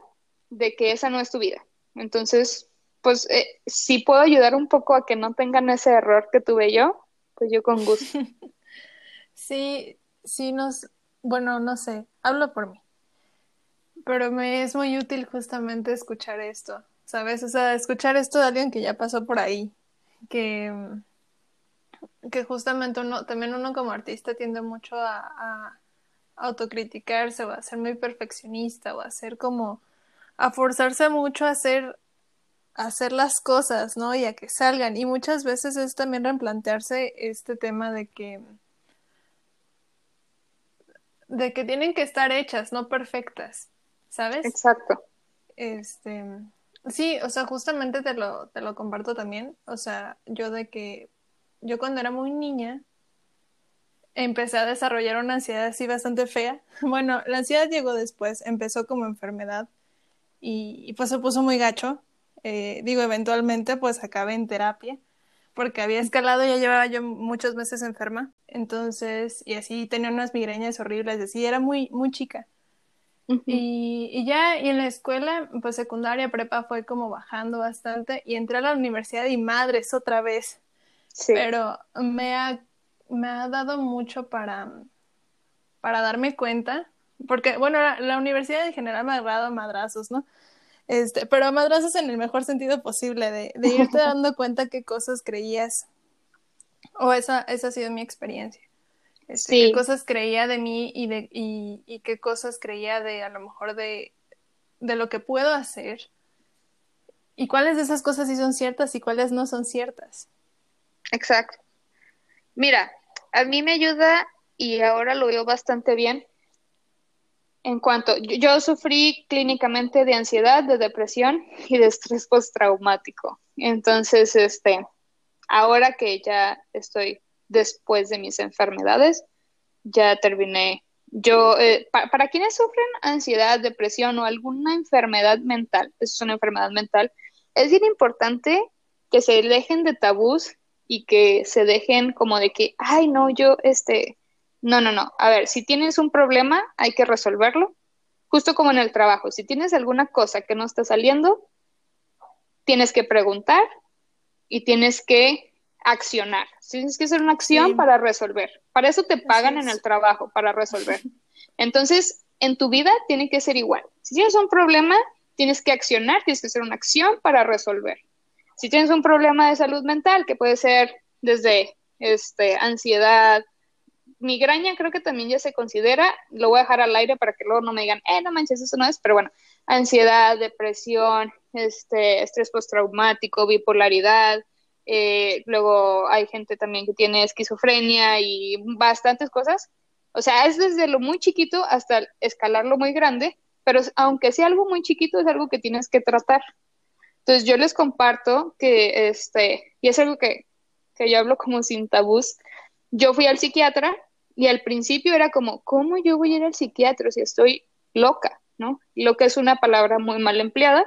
de que esa no es tu vida. Entonces, pues eh, si puedo ayudar un poco a que no tengan ese error que tuve yo, pues yo con gusto. Sí, sí nos, bueno, no sé, hablo por mí, pero me es muy útil justamente escuchar esto, ¿sabes? O sea, escuchar esto de alguien que ya pasó por ahí, que, que justamente uno, también uno como artista tiende mucho a, a autocriticarse o a ser muy perfeccionista o a ser como, a forzarse mucho a ser hacer las cosas, ¿no? Y a que salgan. Y muchas veces es también replantearse este tema de que de que tienen que estar hechas, no perfectas, ¿sabes? Exacto. Este, sí, o sea, justamente te lo, te lo comparto también. O sea, yo de que yo cuando era muy niña empecé a desarrollar una ansiedad así bastante fea. Bueno, la ansiedad llegó después, empezó como enfermedad y, y pues se puso muy gacho eh, digo, eventualmente pues acabé en terapia porque había escalado, ya llevaba yo muchos meses enferma, entonces, y así tenía unas migrañas horribles, así, era muy, muy chica. Y, y, ya, y en la escuela, pues secundaria, prepa, fue como bajando bastante, y entré a la universidad y madres otra vez. Sí. Pero me ha, me ha dado mucho para, para darme cuenta, porque, bueno, la, la universidad en general me ha dado madrazos, ¿no? Este, pero madrazos en el mejor sentido posible, de, de irte dando cuenta qué cosas creías. O esa, esa ha sido mi experiencia. Este, Qué cosas creía de mí y, de, y, y qué cosas creía de a lo mejor de, de lo que puedo hacer. Y cuáles de esas cosas sí son ciertas y cuáles no son ciertas. Exacto. Mira, a mí me ayuda y ahora lo veo bastante bien en cuanto, yo, sufrí clínicamente de ansiedad, de depresión y de estrés postraumático. Entonces, este, ahora que ya estoy después de mis enfermedades, ya terminé. Yo, eh, para quienes sufren ansiedad, depresión o alguna enfermedad mental, es una enfermedad mental, es bien importante que se dejen de tabús y que se dejen como de que, ay, no, yo, este, no, no, no. A ver, si tienes un problema, hay que resolverlo. Justo como en el trabajo, si tienes alguna cosa que no está saliendo, tienes que preguntar y tienes que accionar. Tienes que hacer una acción para resolver. Para eso te pagan en el trabajo, para resolver. Entonces, en tu vida tiene que ser igual. Si tienes un problema, tienes que accionar, tienes que hacer una acción para resolver. Si tienes un problema de salud mental, que puede ser desde este, ansiedad, migraña creo que también ya se considera, lo voy a dejar al aire para que luego no me digan, eh, no manches, eso no es, pero bueno, ansiedad, depresión, este, estrés postraumático, bipolaridad, eh, luego hay gente también que tiene esquizofrenia y bastantes cosas. O sea, es desde lo muy chiquito hasta escalarlo muy grande, pero aunque sea algo muy chiquito, es algo que tienes que tratar. Entonces yo les comparto que, este, y es algo que, que yo hablo como sin tabús, yo fui al psiquiatra y al principio era como, ¿cómo yo voy a ir al psiquiatra si estoy loca? ¿No? Lo que es una palabra muy mal empleada,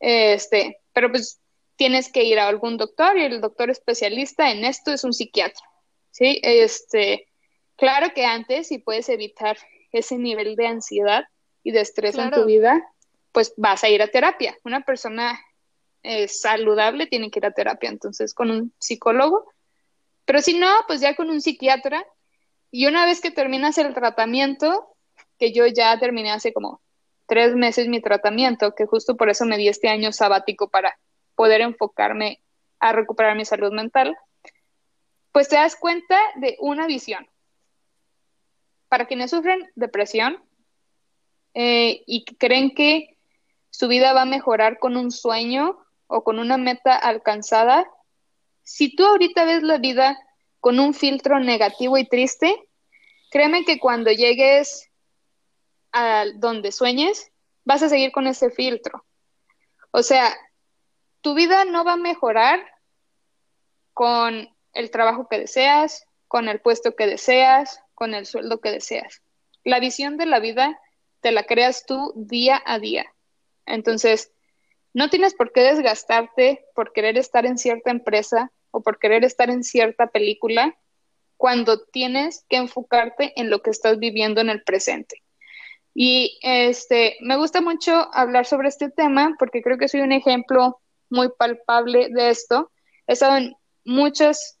este, pero pues tienes que ir a algún doctor y el doctor especialista en esto es un psiquiatra, ¿sí? Este, claro que antes, si puedes evitar ese nivel de ansiedad y de estrés en tu vida, pues vas a ir a terapia. Una persona eh, saludable tiene que ir a terapia, entonces con un psicólogo, pero si no, pues ya con un psiquiatra. Y una vez que terminas el tratamiento, que yo ya terminé hace como tres meses mi tratamiento, que justo por eso me di este año sabático para poder enfocarme a recuperar mi salud mental, pues te das cuenta de una visión. Para quienes sufren depresión eh, y creen que su vida va a mejorar con un sueño o con una meta alcanzada, si tú ahorita ves la vida con un filtro negativo y triste, créeme que cuando llegues a donde sueñes, vas a seguir con ese filtro. O sea, tu vida no va a mejorar con el trabajo que deseas, con el puesto que deseas, con el sueldo que deseas. La visión de la vida te la creas tú día a día. Entonces, no tienes por qué desgastarte por querer estar en cierta empresa o por querer estar en cierta película cuando tienes que enfocarte en lo que estás viviendo en el presente. Y este, me gusta mucho hablar sobre este tema porque creo que soy un ejemplo muy palpable de esto. He estado en muchas,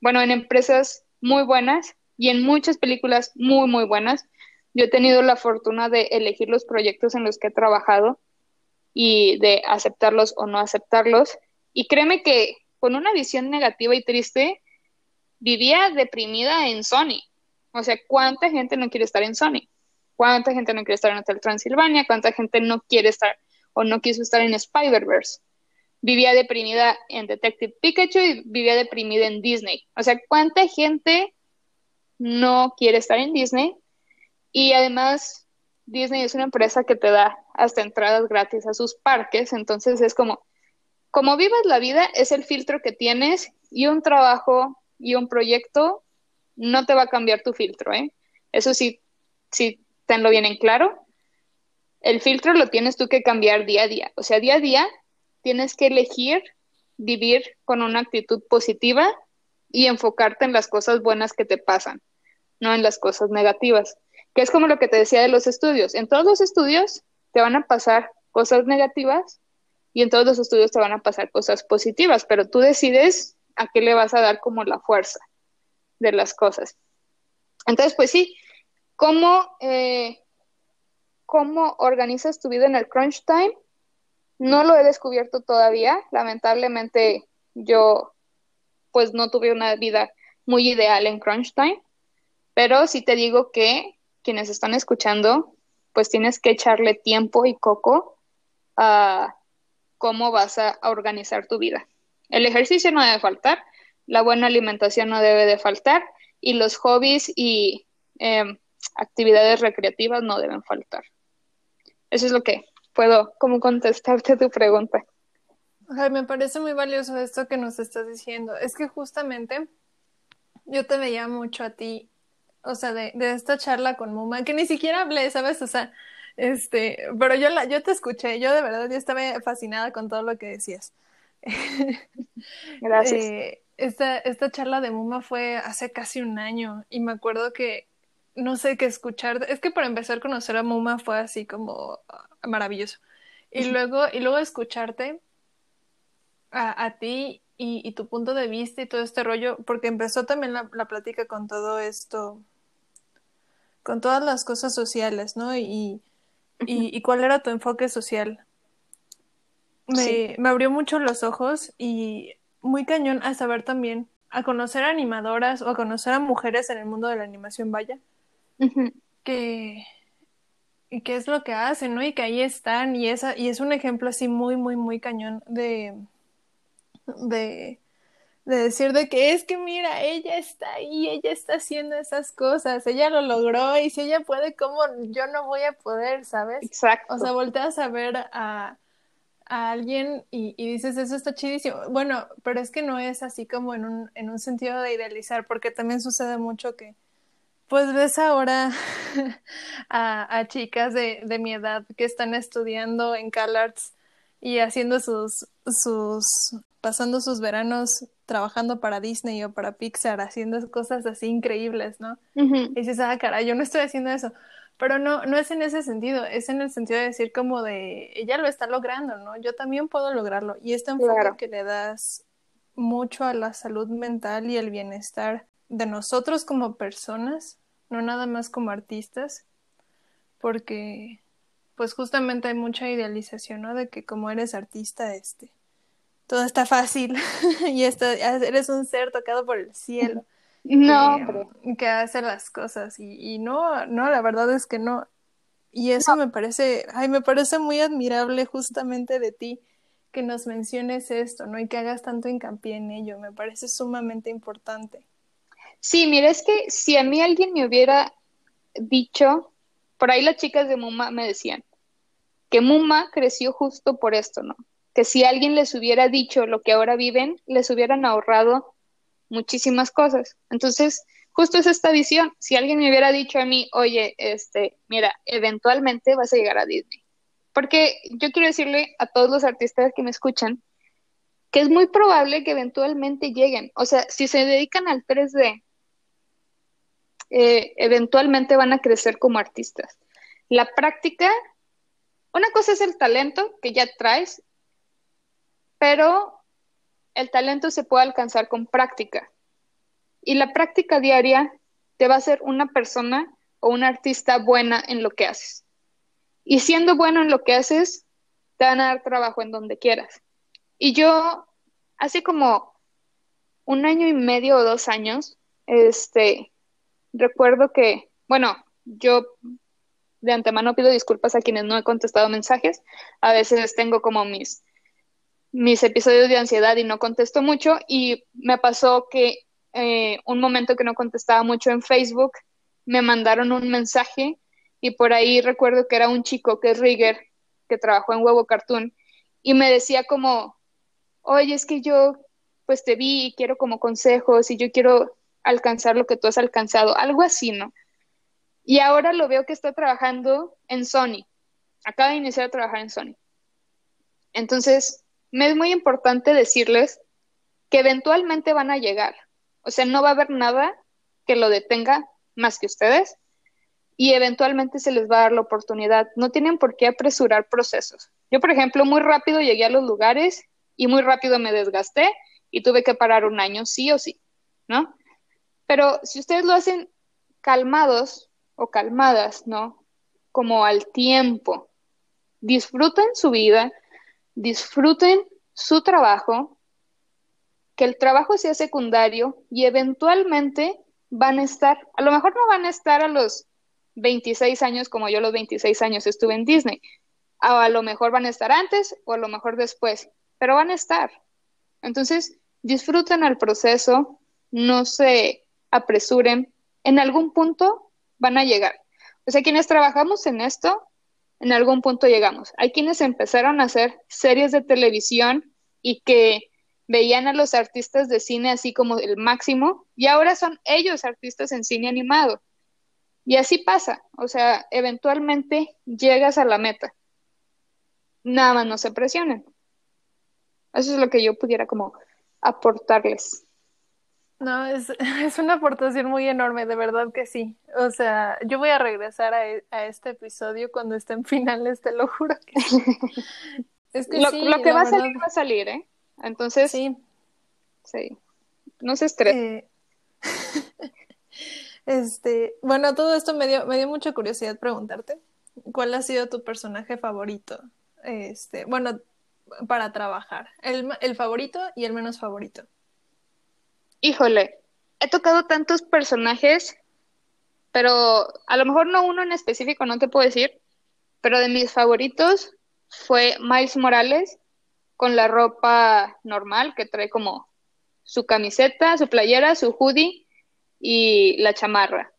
bueno, en empresas muy buenas y en muchas películas muy, muy buenas. Yo he tenido la fortuna de elegir los proyectos en los que he trabajado y de aceptarlos o no aceptarlos. Y créeme que con una visión negativa y triste, vivía deprimida en Sony. O sea, ¿cuánta gente no quiere estar en Sony? ¿Cuánta gente no quiere estar en Hotel Transilvania? ¿Cuánta gente no quiere estar o no quiso estar en Spider-Verse? Vivía deprimida en Detective Pikachu y vivía deprimida en Disney. O sea, ¿cuánta gente no quiere estar en Disney? Y además, Disney es una empresa que te da hasta entradas gratis a sus parques, entonces es como, como vivas la vida, es el filtro que tienes y un trabajo y un proyecto no te va a cambiar tu filtro, ¿eh? Eso sí, sí tenlo bien en claro, el filtro lo tienes tú que cambiar día a día. O sea, día a día tienes que elegir vivir con una actitud positiva y enfocarte en las cosas buenas que te pasan, no en las cosas negativas. Que es como lo que te decía de los estudios. En todos los estudios te van a pasar cosas negativas y en todos los estudios te van a pasar cosas positivas, pero tú decides a qué le vas a dar como la fuerza de las cosas. Entonces, pues sí, ¿Cómo, eh, ¿Cómo organizas tu vida en el crunch time? No lo he descubierto todavía. Lamentablemente yo pues no tuve una vida muy ideal en crunch time, pero sí te digo que quienes están escuchando, pues tienes que echarle tiempo y coco a cómo vas a organizar tu vida. El ejercicio no debe faltar, la buena alimentación no debe de faltar y los hobbies y em, actividades recreativas no deben faltar. Eso es lo que puedo como contestarte tu pregunta. me parece muy valioso esto que nos estás diciendo. Es que justamente yo te veía mucho a ti, o sea, de, esta charla con Muma, que ni siquiera hablé, ¿sabes? O sea, este, pero yo la, yo te escuché, yo de verdad yo estaba fascinada con todo lo que decías. Gracias. Eh, esta, esta charla de Muma fue hace casi un año y me acuerdo que no sé qué escuchar. Es que para empezar a conocer a Muma fue así como ah, maravilloso. Y luego, y luego escucharte a, ti y, tu punto de vista y todo este rollo, porque empezó también la, plática con todo esto, con todas las cosas sociales, ¿no? Y, y, cuál era tu enfoque social. Me, me abrió mucho los ojos y muy cañón a saber también, a conocer animadoras o a conocer a mujeres en el mundo de la animación, vaya que, y qué es lo que hacen, ¿no? Y que ahí están, y, esa, y es un ejemplo así muy, muy, muy cañón de, de, de decir de que es que mira, ella está ahí, ella está haciendo esas cosas, ella lo logró, y si ella puede, ¿cómo yo no voy a poder, sabes? Exacto. O sea, volteas a ver a, a alguien y, y, dices, eso está chidísimo. Bueno, pero es que no es así como en un, en un sentido de idealizar, porque también sucede mucho que pues ves ahora a, chicas de, de, mi edad que están estudiando en CalArts y haciendo sus, sus, pasando sus veranos trabajando para Disney o para Pixar, haciendo cosas así increíbles, ¿no? Y dices, ah, cara, yo no estoy haciendo eso. Pero no, no es en ese sentido, es en el sentido de decir como de, ella lo está logrando, ¿no? Yo también puedo lograrlo. Y este enfoque que le das mucho a la salud mental y el bienestar de nosotros como personas, no nada más como artistas, porque pues justamente hay mucha idealización, ¿no? De que como eres artista, este, todo está fácil y esto, eres un ser tocado por el cielo. No, que, hace las cosas y, y, no, no, la verdad es que no. Y eso me parece, ay, me parece muy admirable justamente de ti que nos menciones esto, ¿no? Y que hagas tanto hincapié en ello, me parece sumamente importante. Sí, mira, es que si a mí alguien me hubiera dicho, por ahí las chicas de Muma me decían, que Muma creció justo por esto, ¿no? Que si alguien les hubiera dicho lo que ahora viven, les hubieran ahorrado muchísimas cosas. Entonces, justo es esta visión. Si alguien me hubiera dicho a mí, oye, este, mira, eventualmente vas a llegar a Disney. Porque yo quiero decirle a todos los artistas que me escuchan que es muy probable que eventualmente lleguen. O sea, si se dedican al 3D, eh, eventualmente van a crecer como artistas. La práctica, una cosa es el talento que ya traes, pero el talento se puede alcanzar con práctica. Y la práctica diaria te va a hacer una persona o un artista buena en lo que haces. Y siendo bueno en lo que haces, te van a dar trabajo en donde quieras. Y yo, hace como un año y medio o dos años, este, recuerdo que, bueno, yo de antemano pido disculpas a quienes no he contestado mensajes. A veces tengo como mis mis episodios de ansiedad y no contesto mucho y me pasó que eh, un momento que no contestaba mucho en Facebook, me mandaron un mensaje y por ahí recuerdo que era un chico que es Rigger, que trabajó en Huevo Cartoon, y me decía como, oye, es que yo pues te vi y quiero como consejos y yo quiero alcanzar lo que tú has alcanzado, algo así, ¿no? Y ahora lo veo que está trabajando en Sony, acaba de iniciar a trabajar en Sony. Entonces, me es muy importante decirles que eventualmente van a llegar. O sea, no va a haber nada que lo detenga más que ustedes y eventualmente se les va a dar la oportunidad. No tienen por qué apresurar procesos. Yo, por ejemplo, muy rápido llegué a los lugares y muy rápido me desgasté y tuve que parar un año, sí o sí, ¿no? Pero si ustedes lo hacen calmados o calmadas, ¿no? Como al tiempo, disfruten su vida, disfruten su trabajo, que el trabajo sea secundario y eventualmente van a estar, a lo mejor no van a estar a los 26 años como yo los 26 años estuve en Disney, a lo mejor van a estar antes o a lo mejor después, pero van a estar. Entonces, disfruten el proceso, no se apresuren, en algún punto van a llegar. O sea, quienes trabajamos en esto, en algún punto llegamos. Hay quienes empezaron a hacer series de televisión y que veían a los artistas de cine así como el máximo y ahora son ellos artistas en cine animado. Y así pasa, o sea, eventualmente llegas a la meta. Nada más no se presionen. Eso es lo que yo pudiera como aportarles. No, es, es, una aportación muy enorme, de verdad que sí. O sea, yo voy a regresar a, e, a este episodio cuando esté en finales, te lo juro que Es que lo, lo que va a salir va a salir, ¿eh? Entonces, sí. Sí. No se estrese. Eh, este, bueno, todo esto me dio, me dio mucha curiosidad preguntarte. ¿Cuál ha sido tu personaje favorito? Este, bueno, para trabajar. El, el favorito y el menos favorito híjole, he tocado tantos personajes, pero a lo mejor no uno en específico, no te puedo decir, pero de mis favoritos fue Miles Morales con la ropa normal que trae como su camiseta, su playera, su hoodie y la chamarra.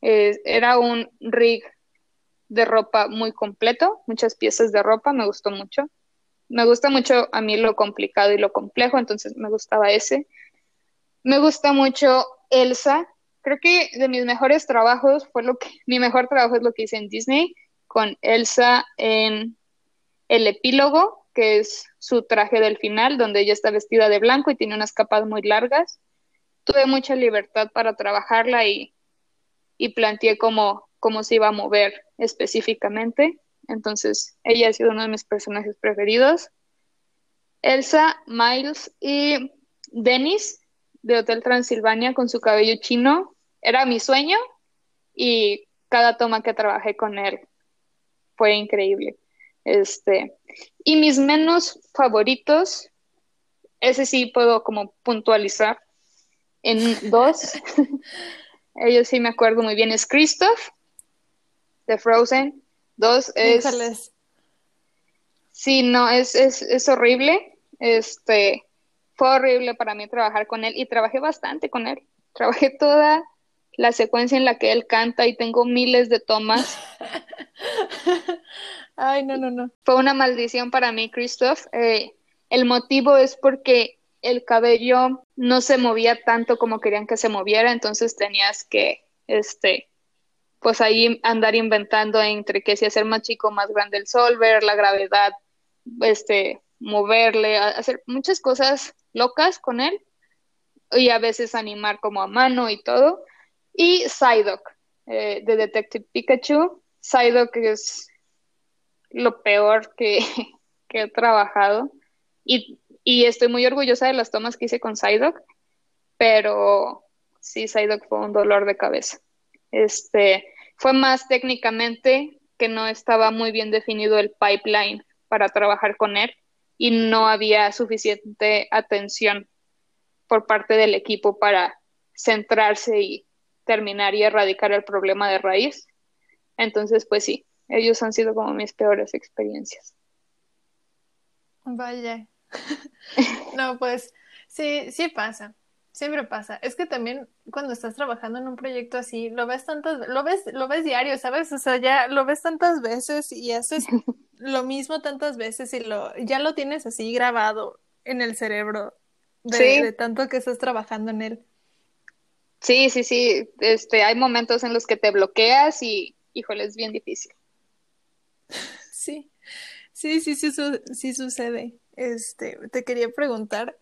era un rig de ropa muy completo, muchas piezas de ropa, me gustó mucho. Me gusta mucho a mí lo complicado y lo complejo, entonces me gustaba ese. Me gusta mucho Elsa. Creo que de mis mejores trabajos fue lo que, mi mejor trabajo es lo que hice en Disney, con Elsa en el epílogo, que es su traje del final, donde ella está vestida de blanco y tiene unas capas muy largas. Tuve mucha libertad para trabajarla y, y planteé como cómo se iba a mover específicamente. Entonces, ella ha sido uno de mis personajes preferidos. Elsa, Miles y Dennis de Hotel Transilvania con su cabello chino. Era mi sueño y cada toma que trabajé con él fue increíble. Este, y mis menos favoritos, ese sí puedo como puntualizar en dos. Ellos sí me acuerdo muy bien. Es Christoph de Frozen. Dos es. Sí, no, es, es, es horrible. Este, fue horrible para mí trabajar con él y trabajé bastante con él. Trabajé toda la secuencia en la que él canta y tengo miles de tomas. Ay, no, no, no. Fue una maldición para mí, Christoph. Eh, el motivo es porque el cabello no se movía tanto como querían que se moviera, entonces tenías que, este, pues ahí andar inventando entre que si hacer más chico, más grande el solver, la gravedad, este, moverle, hacer muchas cosas locas con él y a veces animar como a mano y todo. Y Psyduck, eh, de Detective Pikachu. Psyduck es lo peor que, he trabajado y, y, estoy muy orgullosa de las tomas que hice con Psyduck, pero sí, Psyduck fue un dolor de cabeza. Este, fue más técnicamente que no estaba muy bien definido el pipeline para trabajar con él y no había suficiente atención por parte del equipo para centrarse y terminar y erradicar el problema de raíz. Entonces, pues sí, ellos han sido como mis peores experiencias. Vaya. no, pues sí, sí pasa. Siempre pasa. Es que también cuando estás trabajando en un proyecto así, lo ves tantas, lo ves, lo ves diario, ¿sabes? O sea, ya lo ves tantas veces y haces lo mismo tantas veces y lo, ya lo tienes así grabado en el cerebro de, de tanto que estás trabajando en él. Sí, sí, sí. Este, hay momentos en los que te bloqueas y, híjole, es bien difícil. Sí, sí, sí, sí, sí sucede. Este, te quería preguntar,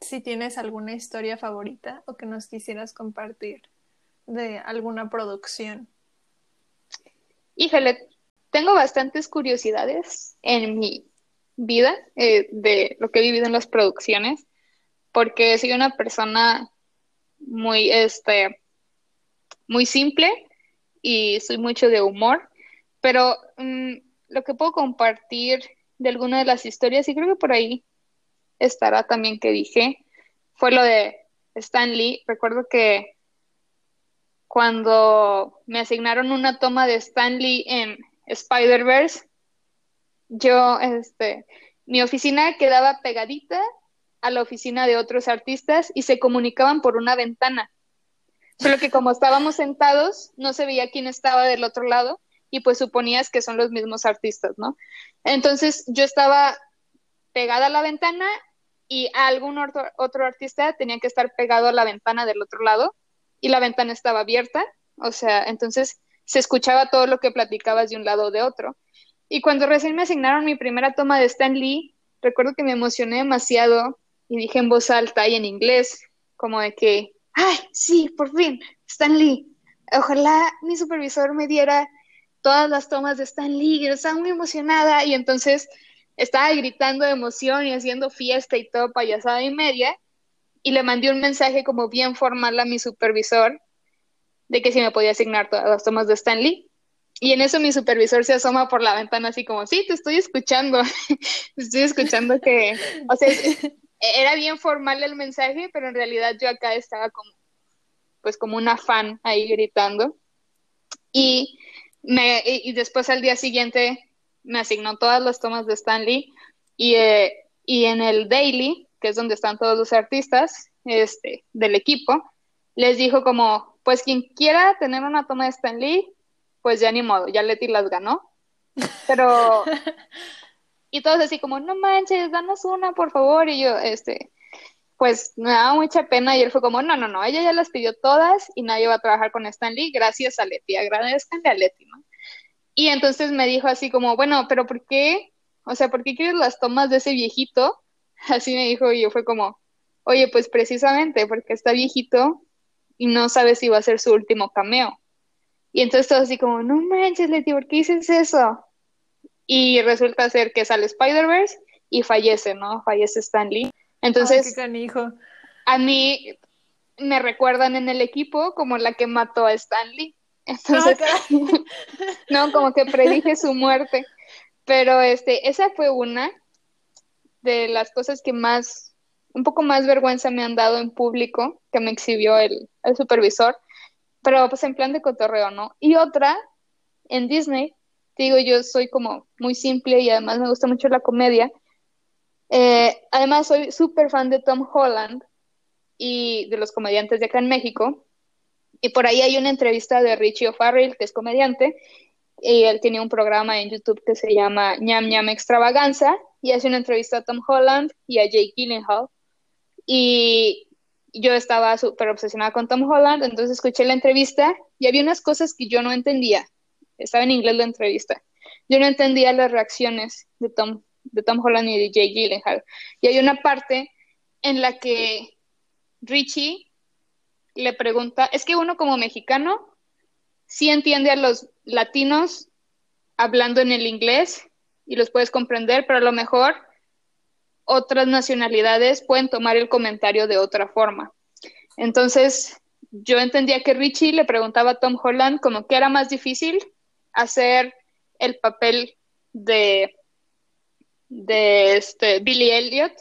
si tienes alguna historia favorita o que nos quisieras compartir de alguna producción. Híjole, tengo bastantes curiosidades en mi vida eh, de lo que he vivido en las producciones, porque soy una persona muy, este, muy simple y soy mucho de humor, pero mm, lo que puedo compartir de alguna de las historias, y creo que por ahí estará también que dije, fue lo de Stan Lee. Recuerdo que cuando me asignaron una toma de Stan Lee en Spider-Verse, yo, este, mi oficina quedaba pegadita a la oficina de otros artistas y se comunicaban por una ventana. Solo que como estábamos sentados, no se veía quién estaba del otro lado y pues suponías que son los mismos artistas, ¿no? Entonces yo estaba pegada a la ventana y algún otro, otro artista tenía que estar pegado a la ventana del otro lado y la ventana estaba abierta, o sea, entonces se escuchaba todo lo que platicabas de un lado o de otro. Y cuando recién me asignaron mi primera toma de Stan Lee, recuerdo que me emocioné demasiado y dije en voz alta y en inglés, como de que, ay, sí, por fin, Stan Lee. Ojalá mi supervisor me diera todas las tomas de Stan Lee, yo estaba muy emocionada y entonces estaba gritando de emoción y haciendo fiesta y todo payasada y media, y le mandé un mensaje como bien formal a mi supervisor de que si me podía asignar todas las tomas de Stanley. Y en eso mi supervisor se asoma por la ventana así como, sí, te estoy escuchando, estoy escuchando que, o sea, era bien formal el mensaje, pero en realidad yo acá estaba como, pues como una fan ahí gritando. Y, me, y después al día siguiente me asignó todas las tomas de Stanley y, eh, y en el daily, que es donde están todos los artistas este, del equipo, les dijo como, pues quien quiera tener una toma de Stanley, pues ya ni modo, ya Leti las ganó. Pero, y todos así como, no manches, danos una, por favor. Y yo, este, pues me daba mucha pena y él fue como, no, no, no, ella ya las pidió todas y nadie va a trabajar con Stanley, gracias a Leti, agradezcanle a Leti, ¿no? Y entonces me dijo así como, bueno, pero ¿por qué? O sea, ¿por qué quieres las tomas de ese viejito? Así me dijo y yo fue como, oye, pues precisamente porque está viejito y no sabe si va a ser su último cameo. Y entonces todo así como, no manches, Leti, ¿por qué dices eso? Y resulta ser que sale Spider-Verse y fallece, ¿no? Fallece Stanley. Entonces, a mí me recuerdan en el equipo como la que mató a Stanley. Entonces, no, como que predije su muerte. Pero este, esa fue una de las cosas que más, un poco más vergüenza me han dado en público, que me exhibió el, el supervisor, pero pues en plan de cotorreo, ¿no? Y otra, en Disney, digo, yo soy como muy simple y además me gusta mucho la comedia. Eh, además, soy súper fan de Tom Holland y de los comediantes de acá en México. Y por ahí hay una entrevista de Richie O'Farrell, que es comediante, y él tiene un programa en YouTube que se llama ñam ñam extravaganza, y hace una entrevista a Tom Holland y a Jake Gyllenhaal. Y yo estaba súper obsesionada con Tom Holland, entonces escuché la entrevista y había unas cosas que yo no entendía. Estaba en inglés la entrevista. Yo no entendía las reacciones de Tom, de Tom Holland y de Jake Gyllenhaal. Y hay una parte en la que Richie le pregunta, es que uno como mexicano sí entiende a los latinos hablando en el inglés y los puedes comprender, pero a lo mejor otras nacionalidades pueden tomar el comentario de otra forma. Entonces, yo entendía que Richie le preguntaba a Tom Holland como que era más difícil hacer el papel de, de este Billy Elliot,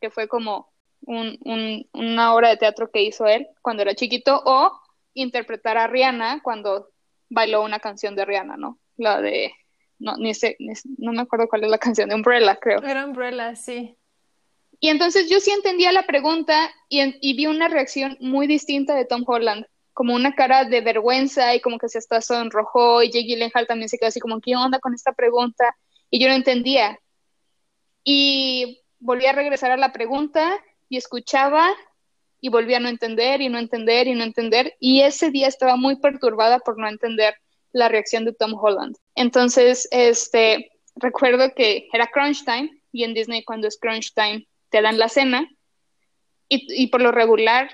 que fue como una obra de teatro que hizo él cuando era chiquito, o interpretar a Rihanna cuando bailó una canción de Rihanna, ¿no? La de, no, ni sé, no me acuerdo cuál es la canción, de Umbrella, creo. Era Umbrella, sí. Y entonces yo sí entendía la pregunta y, y, vi una reacción muy distinta de Tom Holland, como una cara de vergüenza y como que se hasta sonrojó y Jake Gyllenhaal también se quedó así como, ¿qué onda con esta pregunta? Y yo no entendía. Y volví a regresar a la pregunta y escuchaba y volví a no entender y no entender y no entender. Y ese día estaba muy perturbada por no entender la reacción de Tom Holland. Entonces, este, recuerdo que era crunch time y en Disney cuando es crunch time te dan la cena y, y por lo regular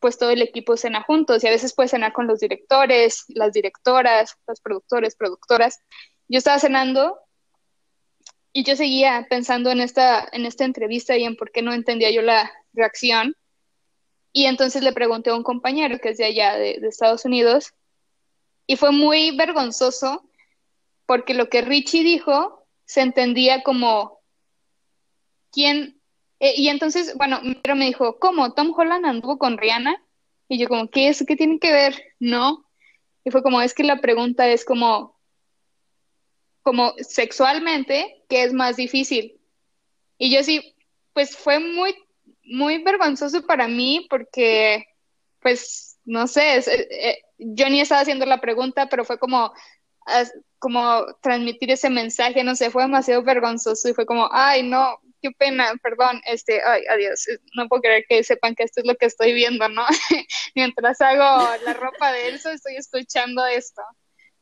pues todo el equipo cena juntos y a veces puedes cenar con los directores, las directoras, los productores, productoras. Yo estaba cenando y yo seguía pensando en esta, en esta entrevista y en por qué no entendía yo la reacción. Y entonces le pregunté a un compañero que es de allá, de, Estados Unidos, y fue muy vergonzoso porque lo que Richie dijo se entendía como quién. Eh, y entonces, bueno, pero me dijo, ¿cómo? ¿Tom Holland anduvo con Rihanna? Y yo como, ¿qué es? ¿Qué tiene que ver? No. Y fue como, es que la pregunta es como, como sexualmente, ¿qué es más difícil? Y yo sí, pues fue muy, muy vergonzoso para mí porque, pues, no sé, es, eh, eh, yo ni estaba haciendo la pregunta, pero fue como, como transmitir ese mensaje, no sé, fue demasiado vergonzoso y fue como, ay, no, qué pena, perdón, este, ay, adiós, no puedo creer que sepan que esto es lo que estoy viendo, ¿no? Mientras hago la ropa de Elsa, estoy escuchando esto.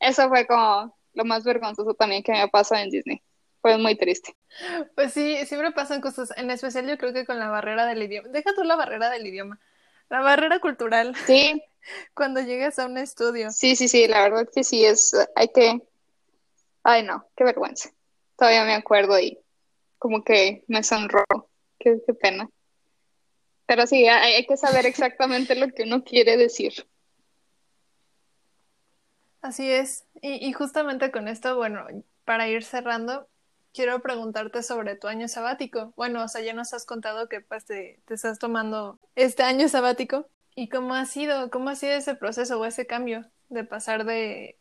Eso fue como lo más vergonzoso también que me pasó en Disney. Fue muy triste. Pues sí, siempre pasan cosas, en especial yo creo que con la barrera del idioma. Deja tú la barrera del idioma, la barrera cultural. Sí, cuando llegas a un estudio. Sí, sí, sí, la verdad que sí es, hay que, ay no, qué vergüenza. Todavía me acuerdo y como que me sonró, qué, qué pena. Pero sí, hay, hay que saber exactamente lo que uno quiere decir. Así es. Y, justamente con esto, bueno, para ir cerrando, quiero preguntarte sobre tu año sabático. Bueno, o sea, ya nos has contado que pues te, te estás tomando este año sabático. ¿Y cómo ha sido, cómo ha sido ese proceso o ese cambio de pasar de,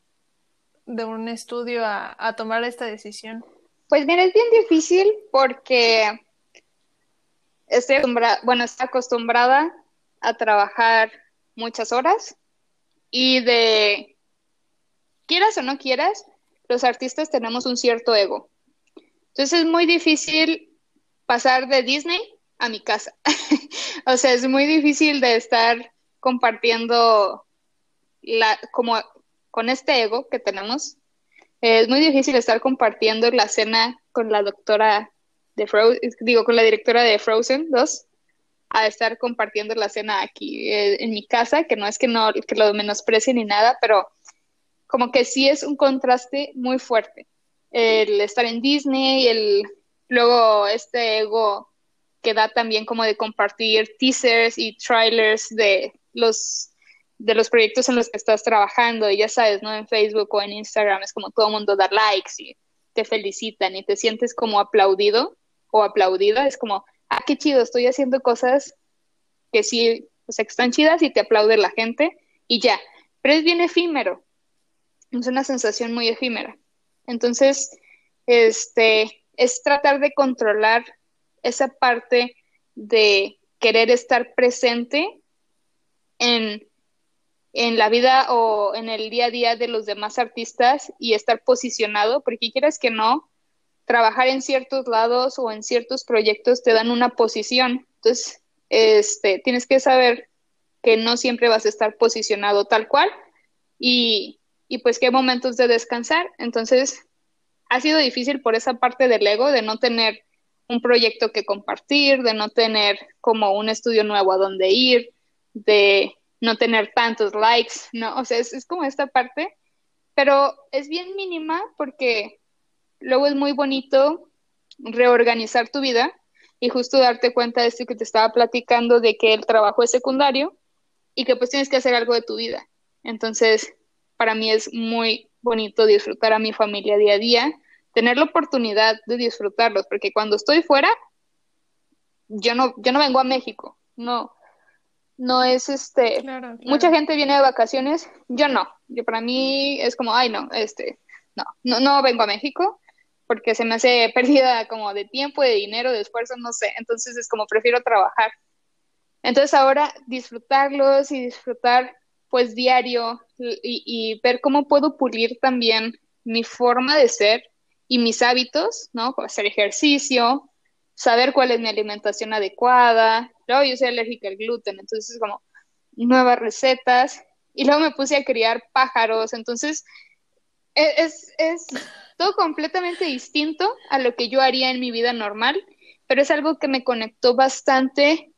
de un estudio a, a tomar esta decisión? Pues mira, es bien difícil porque estoy acostumbrada, bueno, estoy acostumbrada a trabajar muchas horas y de quieras o no quieras, los artistas tenemos un cierto ego. Entonces es muy difícil pasar de Disney a mi casa. o sea, es muy difícil de estar compartiendo la, como con este ego que tenemos. Es muy difícil estar compartiendo la cena con la doctora de Frozen, digo, con la directora de Frozen 2, a estar compartiendo la cena aquí eh, en mi casa, que no es que no que lo menosprecie ni nada, pero como que sí es un contraste muy fuerte. El estar en Disney, el luego este ego que da también como de compartir teasers y trailers de los de los proyectos en los que estás trabajando y ya sabes, ¿no? En Facebook o en Instagram es como todo el mundo da likes y te felicitan y te sientes como aplaudido o aplaudida, es como, ah, qué chido, estoy haciendo cosas que sí, o que están chidas y te aplaude la gente y ya, pero es bien efímero, es una sensación muy efímera. Entonces, este, es tratar de controlar esa parte de querer estar presente en, en la vida o en el día a día de los demás artistas y estar posicionado, porque quieras que no, trabajar en ciertos lados o en ciertos proyectos te dan una posición. Entonces, este, tienes que saber que no siempre vas a estar posicionado tal cual y, y pues qué momentos de descansar. Entonces, ha sido difícil por esa parte del ego, de no tener un proyecto que compartir, de no tener como un estudio nuevo a donde ir, de no tener tantos likes, ¿no? O sea, es, es como esta parte, pero es bien mínima porque luego es muy bonito reorganizar tu vida y justo darte cuenta de esto que te estaba platicando de que el trabajo es secundario y que pues tienes que hacer algo de tu vida. Entonces, para mí es muy bonito disfrutar a mi familia día a día, tener la oportunidad de disfrutarlos, porque cuando estoy fuera, yo no, yo no vengo a México, no, no es este, mucha gente viene de vacaciones, yo no, yo para mí es como, ay no, este, no, no, no vengo a México, porque se me hace pérdida como de tiempo, de dinero, de esfuerzo, no sé. Entonces es como prefiero trabajar. Entonces ahora disfrutarlos y disfrutar pues diario y, ver cómo puedo pulir también mi forma de ser y mis hábitos, ¿no? Hacer ejercicio, saber cuál es mi alimentación adecuada. Luego yo soy alérgica al gluten, entonces es como nuevas recetas. Y luego me puse a criar pájaros, entonces e, es, es todo completamente distinto a lo que yo haría en mi vida normal, pero es algo que me conectó bastante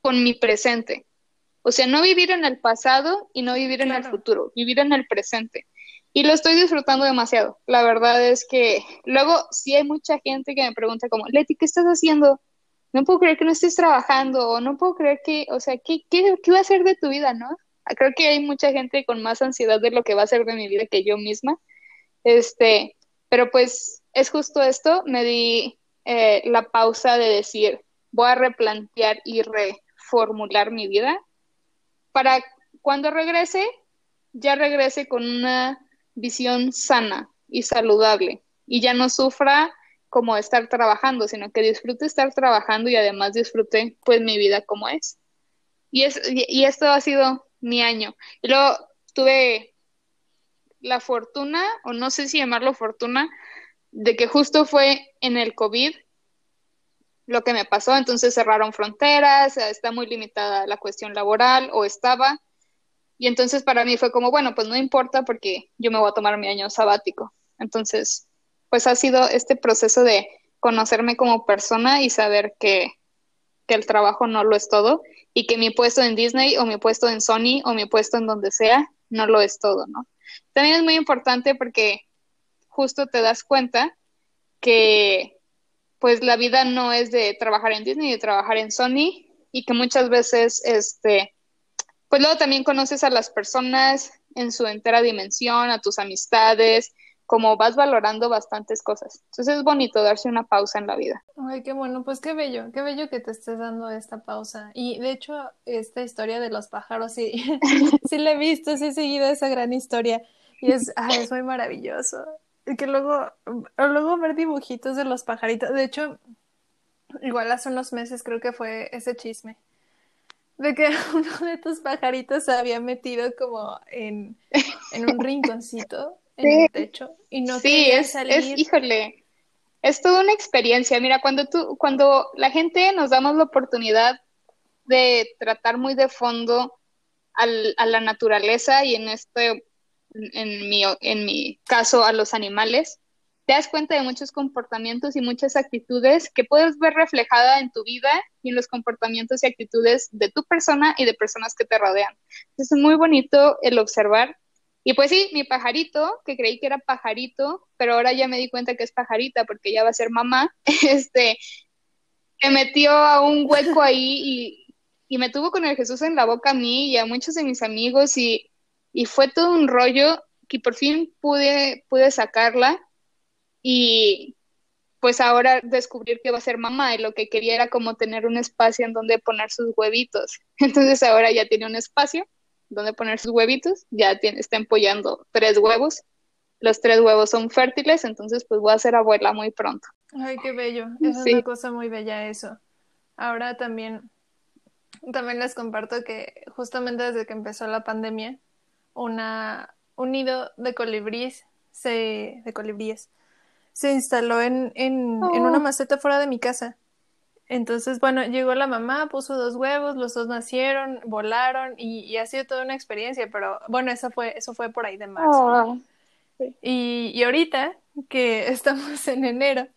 con mi presente. O sea, no vivir en el pasado y no vivir en el futuro, vivir en el presente. Y lo estoy disfrutando demasiado. La verdad es que luego sí hay mucha gente que me pregunta como, Leti, ¿qué estás haciendo? No puedo creer que no estés trabajando o no puedo creer que, o sea, ¿qué, qué, qué va a ser de tu vida, no? Creo que hay mucha gente con más ansiedad de lo que va a ser de mi vida que yo misma. Este, pero pues es justo esto, me di eh, la pausa de decir, voy a replantear y reformular mi vida para cuando regrese, ya regrese con una visión sana y saludable y ya no sufra como estar trabajando, sino que disfrute estar trabajando y además disfrute pues mi vida como es. Y, es, y esto ha sido mi año. Y luego tuve la fortuna, o no sé si llamarlo fortuna, de que justo fue en el COVID lo que me pasó, entonces cerraron fronteras, está muy limitada la cuestión laboral o estaba, y entonces para mí fue como, bueno, pues no importa porque yo me voy a tomar mi año sabático. Entonces, pues ha sido este proceso de conocerme como persona y saber que, que el trabajo no lo es todo y que mi puesto en Disney o mi puesto en Sony o mi puesto en donde sea no lo es todo, ¿no? También es muy importante porque justo te das cuenta que pues la vida no es de trabajar en Disney, de trabajar en Sony y que muchas veces este pues luego también conoces a las personas en su entera dimensión, a tus amistades, como vas valorando bastantes cosas. Entonces es bonito darse una pausa en la vida. Ay, qué bueno, pues qué bello, qué bello que te estés dando esta pausa. Y de hecho, esta historia de los pájaros, sí, sí la he visto, sí he seguido esa gran historia. Y es, ay, es muy maravilloso. Y que luego, luego ver dibujitos de los pajaritos. De hecho, igual hace unos meses creo que fue ese chisme. De que uno de tus pajaritos se había metido como en, en un rinconcito en el techo y no sí, es, salir. Es, híjole, es toda una experiencia. Mira, cuando tú, cuando la gente nos damos la oportunidad de tratar muy de fondo al, a la naturaleza y en este, en mi, en mi caso a los animales, te das cuenta de muchos comportamientos y muchas actitudes que puedes ver reflejada en tu vida y en los comportamientos y actitudes de tu persona y de personas que te rodean. Es muy bonito el observar Y pues sí, mi pajarito, que creí que era pajarito, pero ahora ya me di cuenta que es pajarita porque ya va a ser mamá, este, se metió a un hueco ahí y, y, me tuvo con el Jesús en la boca a mí y a muchos de mis amigos y, y fue todo un rollo que por fin pude, pude sacarla y pues ahora descubrir que va a ser mamá y lo que quería era como tener un espacio en donde poner sus huevitos. Entonces ahora ya tiene un espacio donde poner sus huevitos, ya tiene, está empollando tres huevos. Los tres huevos son fértiles, entonces pues voy a ser abuela muy pronto. Ay, qué bello. Es una cosa muy bella eso. Ahora también, también les comparto que justamente desde que empezó la pandemia, una, un nido de colibríes se, de colibríes se instaló en, en, en una oh. maceta fuera de mi casa. Entonces, bueno, llegó la mamá, puso dos huevos, los dos nacieron, volaron y, ha sido toda una experiencia, pero bueno, eso fue, eso fue por ahí de marzo. Oh, y, y, ahorita que estamos en enero,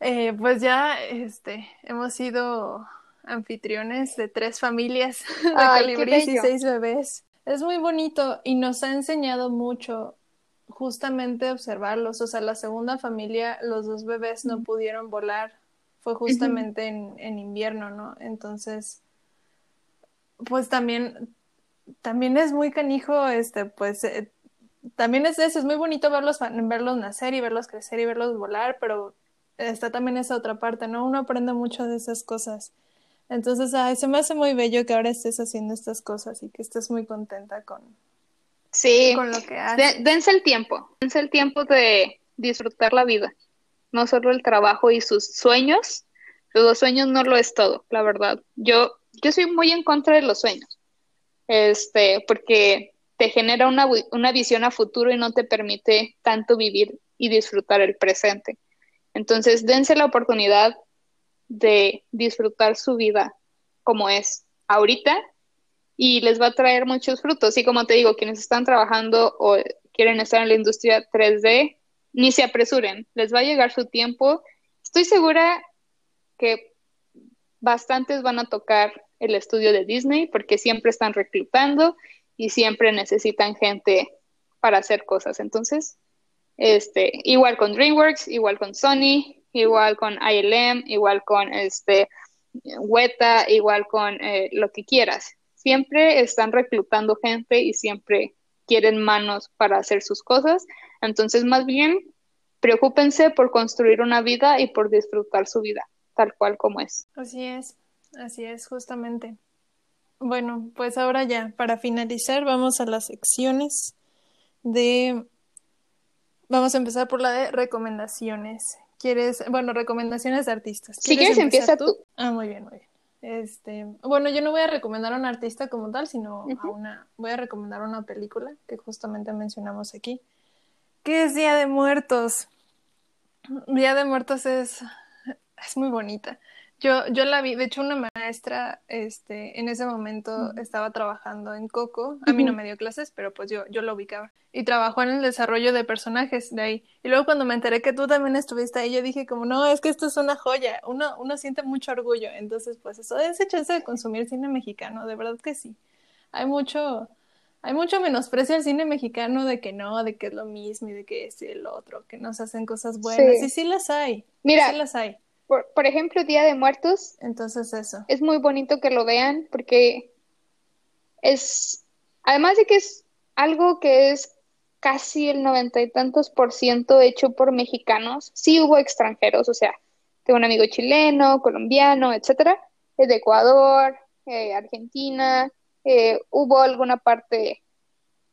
eh, pues ya este, hemos sido anfitriones de tres familias de colibríes y seis bebés. Es muy bonito y nos ha enseñado mucho justamente observarlos. O sea, la segunda familia, los dos bebés no pudieron volar fue justamente en, en, invierno, ¿no? Entonces, pues también, también es muy canijo, este, pues, eh, también es eso, es muy bonito verlos, verlos nacer y verlos crecer y verlos volar, pero está también esa otra parte, ¿no? Uno aprende mucho de esas cosas. Entonces, ay, se me hace muy bello que ahora estés haciendo estas cosas y que estés muy contenta con, sí. con lo que haces. dense el tiempo, dense el tiempo de disfrutar la vida no solo el trabajo y sus sueños. Los sueños no lo es todo, la verdad. Yo, yo soy muy en contra de los sueños, este, porque te genera una, una visión a futuro y no te permite tanto vivir y disfrutar el presente. Entonces, dense la oportunidad de disfrutar su vida como es ahorita y les va a traer muchos frutos. Y como te digo, quienes están trabajando o quieren estar en la industria 3D, ni se apresuren, les va a llegar su tiempo. Estoy segura que bastantes van a tocar el estudio de Disney porque siempre están reclutando y siempre necesitan gente para hacer cosas. Entonces, este, igual con DreamWorks, igual con Sony, igual con ILM, igual con este Weta, igual con eh, lo que quieras. Siempre están reclutando gente y siempre quieren manos para hacer sus cosas. Entonces, más bien, preocúpense por construir una vida y por disfrutar su vida, tal cual como es. Así es, así es, justamente. Bueno, pues ahora ya, para finalizar, vamos a las secciones de... Vamos a empezar por la de recomendaciones. ¿Quieres, bueno, recomendaciones de artistas? Si quieres, empieza tú? Ah, muy bien, muy bien. Este, bueno, yo no voy a recomendar a un artista como tal, sino a una, voy a recomendar una película que justamente mencionamos aquí, ¿Qué es Día de Muertos? Día de Muertos es, es muy bonita. Yo, yo la vi, de hecho una maestra este, en ese momento estaba trabajando en Coco, a mí no me dio clases, pero pues yo, yo lo ubicaba. Y trabajó en el desarrollo de personajes de ahí. Y luego cuando me enteré que tú también estuviste ahí, yo dije como, no, es que esto es una joya, uno, uno siente mucho orgullo. Entonces, pues eso, esa chance de consumir cine mexicano, de verdad que sí. Hay mucho, hay mucho menosprecio al cine mexicano de que no, de que es lo mismo y de que es el otro, que nos hacen cosas buenas. Y sí las hay. Mira, sí las hay. Por, por, ejemplo, Día de Muertos. Entonces eso. Es muy bonito que lo vean porque es, además de que es algo que es casi el noventa y tantos por ciento hecho por mexicanos, sí hubo extranjeros, o sea, tengo un amigo chileno, colombiano, etcétera, de Ecuador, eh, Argentina, eh, hubo alguna parte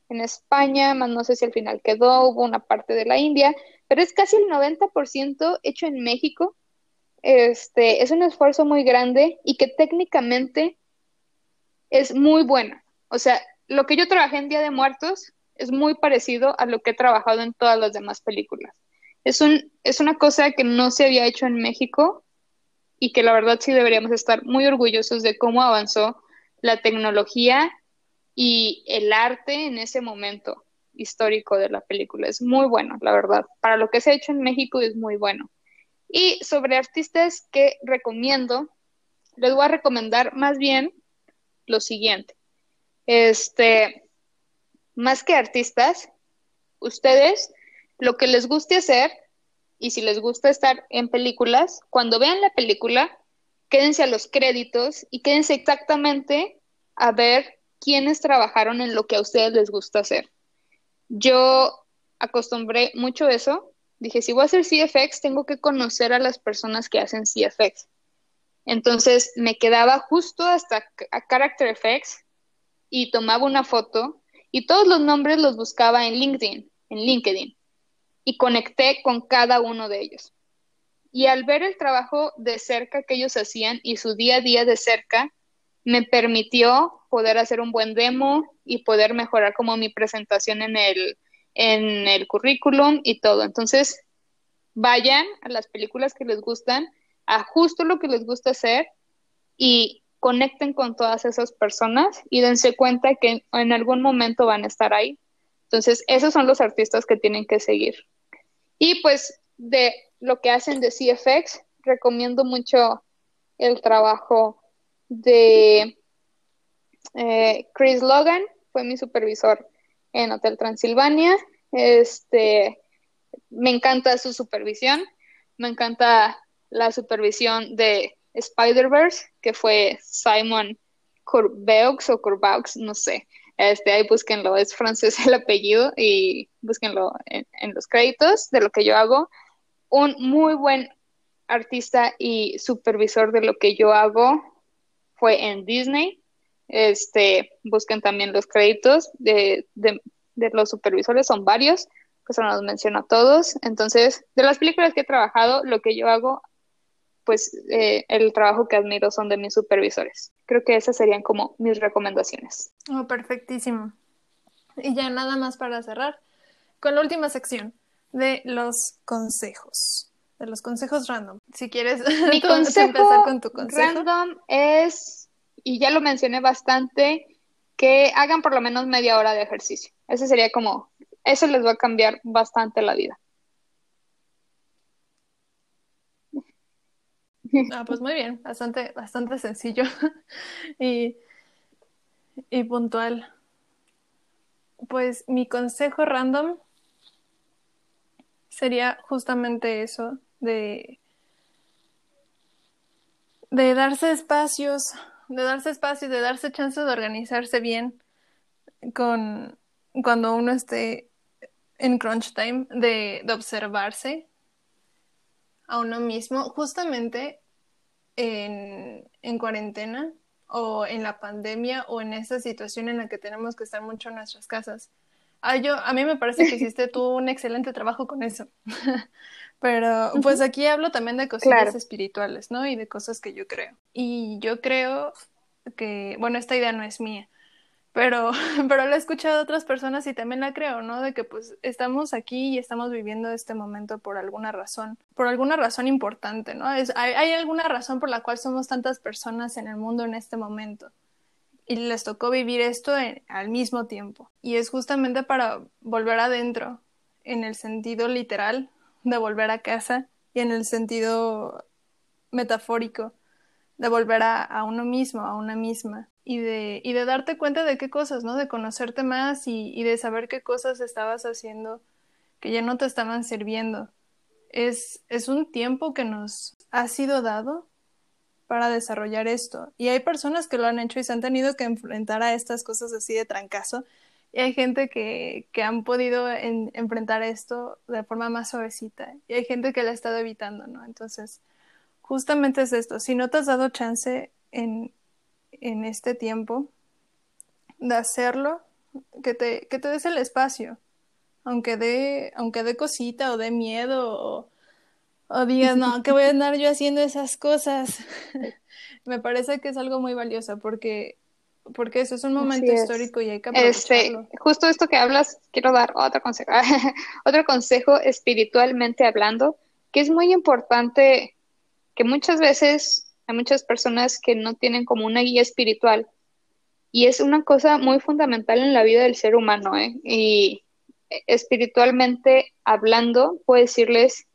en España, más no sé si al final quedó, hubo una parte de la India, pero es casi el 90% hecho en México. Este, es un esfuerzo muy grande y que técnicamente es muy buena. O sea, lo que yo trabajé en Día de Muertos es muy parecido a lo que he trabajado en todas las demás películas. Es, un, es una cosa que no se había hecho en México y que la verdad sí deberíamos estar muy orgullosos de cómo avanzó la tecnología y el arte en ese momento histórico de la película. Es muy bueno, la verdad. Para lo que se ha hecho en México es muy bueno. Y sobre artistas que recomiendo, les voy a recomendar más bien lo siguiente. Este, más que artistas, ustedes lo que les guste hacer y si les gusta estar en películas, cuando vean la película, quédense a los créditos y quédense exactamente a ver quiénes trabajaron en lo que a ustedes les gusta hacer. Yo acostumbré mucho eso. Dije, si voy a hacer CFX, tengo que conocer a las personas que hacen CFX. Entonces me quedaba justo hasta a Character Effects y tomaba una foto y todos los nombres los buscaba en LinkedIn, en LinkedIn y conecté con cada uno de ellos. Y al ver el trabajo de cerca que ellos hacían y su día a día de cerca, me permitió poder hacer un buen demo y poder mejorar como mi presentación en el, en el currículum y todo. Entonces, vayan a las películas que les gustan, a justo lo que les gusta hacer y conecten con todas esas personas y dense cuenta que en algún momento van a estar ahí. Entonces, esos son los artistas que tienen que seguir. Y pues de lo que hacen de CFX, recomiendo mucho el trabajo de eh, Chris Logan, fue mi supervisor en Hotel Transilvania. Este, me encanta su supervisión, me encanta la supervisión de Spider-Verse, que fue Simon Corbeux o Corbaux, no sé. Este, ahí búsquenlo, es francés el apellido y búsquenlo en, los créditos de lo que yo hago. Un muy buen artista y supervisor de lo que yo hago fue en Disney. Este, busquen también los créditos de, de, los supervisores, son varios, pues no los menciono a todos. Entonces, de las películas que he trabajado, lo que yo hago pues eh, el trabajo que admiro son de mis supervisores. Creo que esas serían como mis recomendaciones. Oh, perfectísimo. Y ya nada más para cerrar con la última sección de los consejos. De los consejos random. Si quieres Mi consejo empezar con tu consejo. Random es, y ya lo mencioné bastante, que hagan por lo menos media hora de ejercicio. Ese sería como, eso les va a cambiar bastante la vida. Ah, pues muy bien, bastante, bastante sencillo y, y puntual. Pues mi consejo random sería justamente eso, de, de darse espacios, de darse espacios, de darse chance de organizarse bien con cuando uno esté en crunch time, de, de observarse a uno mismo, justamente en, en cuarentena o en la pandemia o en esta situación en la que tenemos que estar mucho en nuestras casas. Ah, yo, a mí me parece que hiciste tú un excelente trabajo con eso. Pero pues aquí hablo también de cosas espirituales, ¿no? Y de cosas que yo creo. Y yo creo que, bueno, esta idea no es mía, pero, pero lo he escuchado de otras personas y también la creo, ¿no? De que pues estamos aquí y estamos viviendo este momento por alguna razón, por alguna razón importante, ¿no? Es, hay, hay alguna razón por la cual somos tantas personas en el mundo en este momento y les tocó vivir esto al mismo tiempo. Y es justamente para volver adentro, en el sentido literal de volver a casa y en el sentido metafórico de volver a, a uno mismo, a una misma y de, y de darte cuenta de qué cosas, ¿no? De conocerte más y, y, de saber qué cosas estabas haciendo que ya no te estaban sirviendo. Es, es un tiempo que nos ha sido dado para desarrollar esto. Y hay personas que lo han hecho y se han tenido que enfrentar a estas cosas así de trancazo. Y hay gente que, que han podido enfrentar esto de forma más suavecita. Y hay gente que la ha estado evitando, ¿no? Entonces, justamente es esto. Si no te has dado chance en, en este tiempo de hacerlo, que te, que te des el espacio, aunque dé, aunque cosita o dé miedo o, digas, no, que voy a andar yo haciendo esas cosas. Me parece que es algo muy valioso porque, porque eso es un momento histórico y hay que este, aprovecharlo. Este, justo esto que hablas, quiero dar otro consejo, otro consejo espiritualmente hablando, que es muy importante que muchas veces hay muchas personas que no tienen como una guía espiritual y es una cosa muy fundamental en la vida del ser humano. ¿eh? Y espiritualmente hablando, puedo decirles,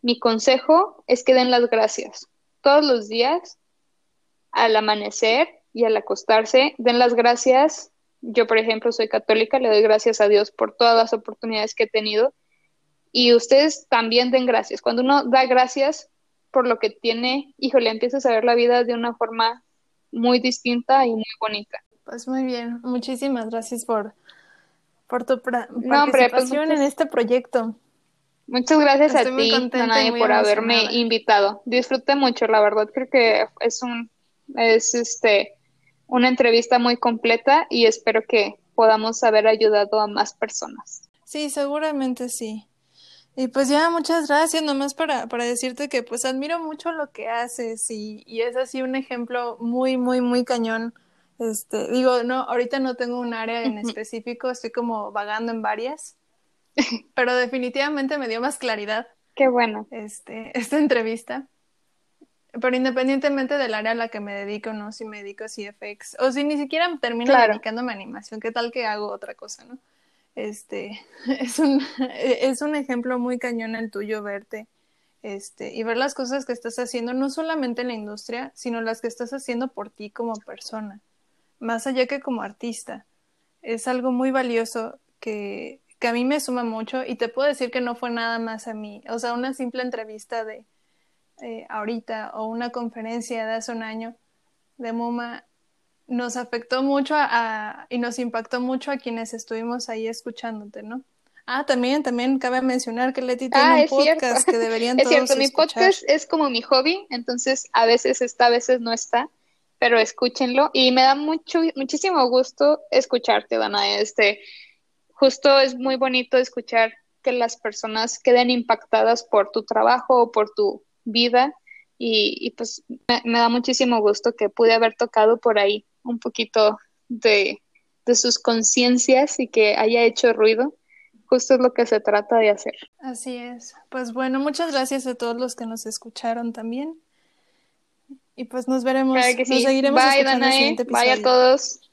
mi consejo es que den las gracias. Todos los días, al amanecer y al acostarse, den las gracias Yo, por ejemplo, soy católica, le doy gracias a Dios por todas las oportunidades que he tenido. Y ustedes también den gracias. Cuando uno da gracias por lo que tiene, híjole, empiezas a ver la vida de una forma muy distinta y muy bonita. Pues muy bien, muchísimas gracias por, por tu pues participación en este proyecto. Muchas gracias a ti, Anaí, por haberme invitado. Disfruté mucho, la verdad, creo que es un es este una entrevista muy completa y espero que podamos haber ayudado a más personas. Sí, seguramente sí. Y pues ya, muchas gracias, nomás para, para decirte que pues admiro mucho lo que haces y, y es así un ejemplo muy, muy, muy cañón. Este, digo, no, ahorita no tengo un área en específico, estoy como vagando en varias, pero definitivamente me dio más claridad. Qué bueno. Este, esta entrevista. Pero independientemente del área a la que me dedico, ¿no? Si me dedico a CFX, o si ni siquiera termino dedicándome a animación, ¿qué tal que hago otra cosa, no? Este, es un, es un ejemplo muy cañón el tuyo verte, este, y ver las cosas que estás haciendo, no solamente en la industria, sino las que estás haciendo por ti como persona, más allá que como artista. Es algo muy valioso que, que a mí me suma mucho y te puedo decir que no fue nada más a mí, o sea, una simple entrevista de eh, ahorita o una conferencia de hace un año de MoMA nos afectó mucho a, y nos impactó mucho a quienes estuvimos ahí escuchándote, ¿no? Ah, también, también cabe mencionar que Leti tiene ah, un podcast que deberían Es cierto, mi podcast es como mi hobby, entonces a veces está, a veces no está, pero escúchenlo y me da mucho, muchísimo gusto escucharte, Dana. Este, justo es muy bonito escuchar que las personas queden impactadas por tu trabajo o por tu vida y, pues me, da muchísimo gusto que pude haber tocado por ahí un poquito de, de sus conciencias y que haya hecho ruido. Justo es lo que se trata de hacer. Así es. Pues bueno, muchas gracias a todos los que nos escucharon también. Y pues nos veremos, nos seguiremos Bye, Danae. Bye a todos.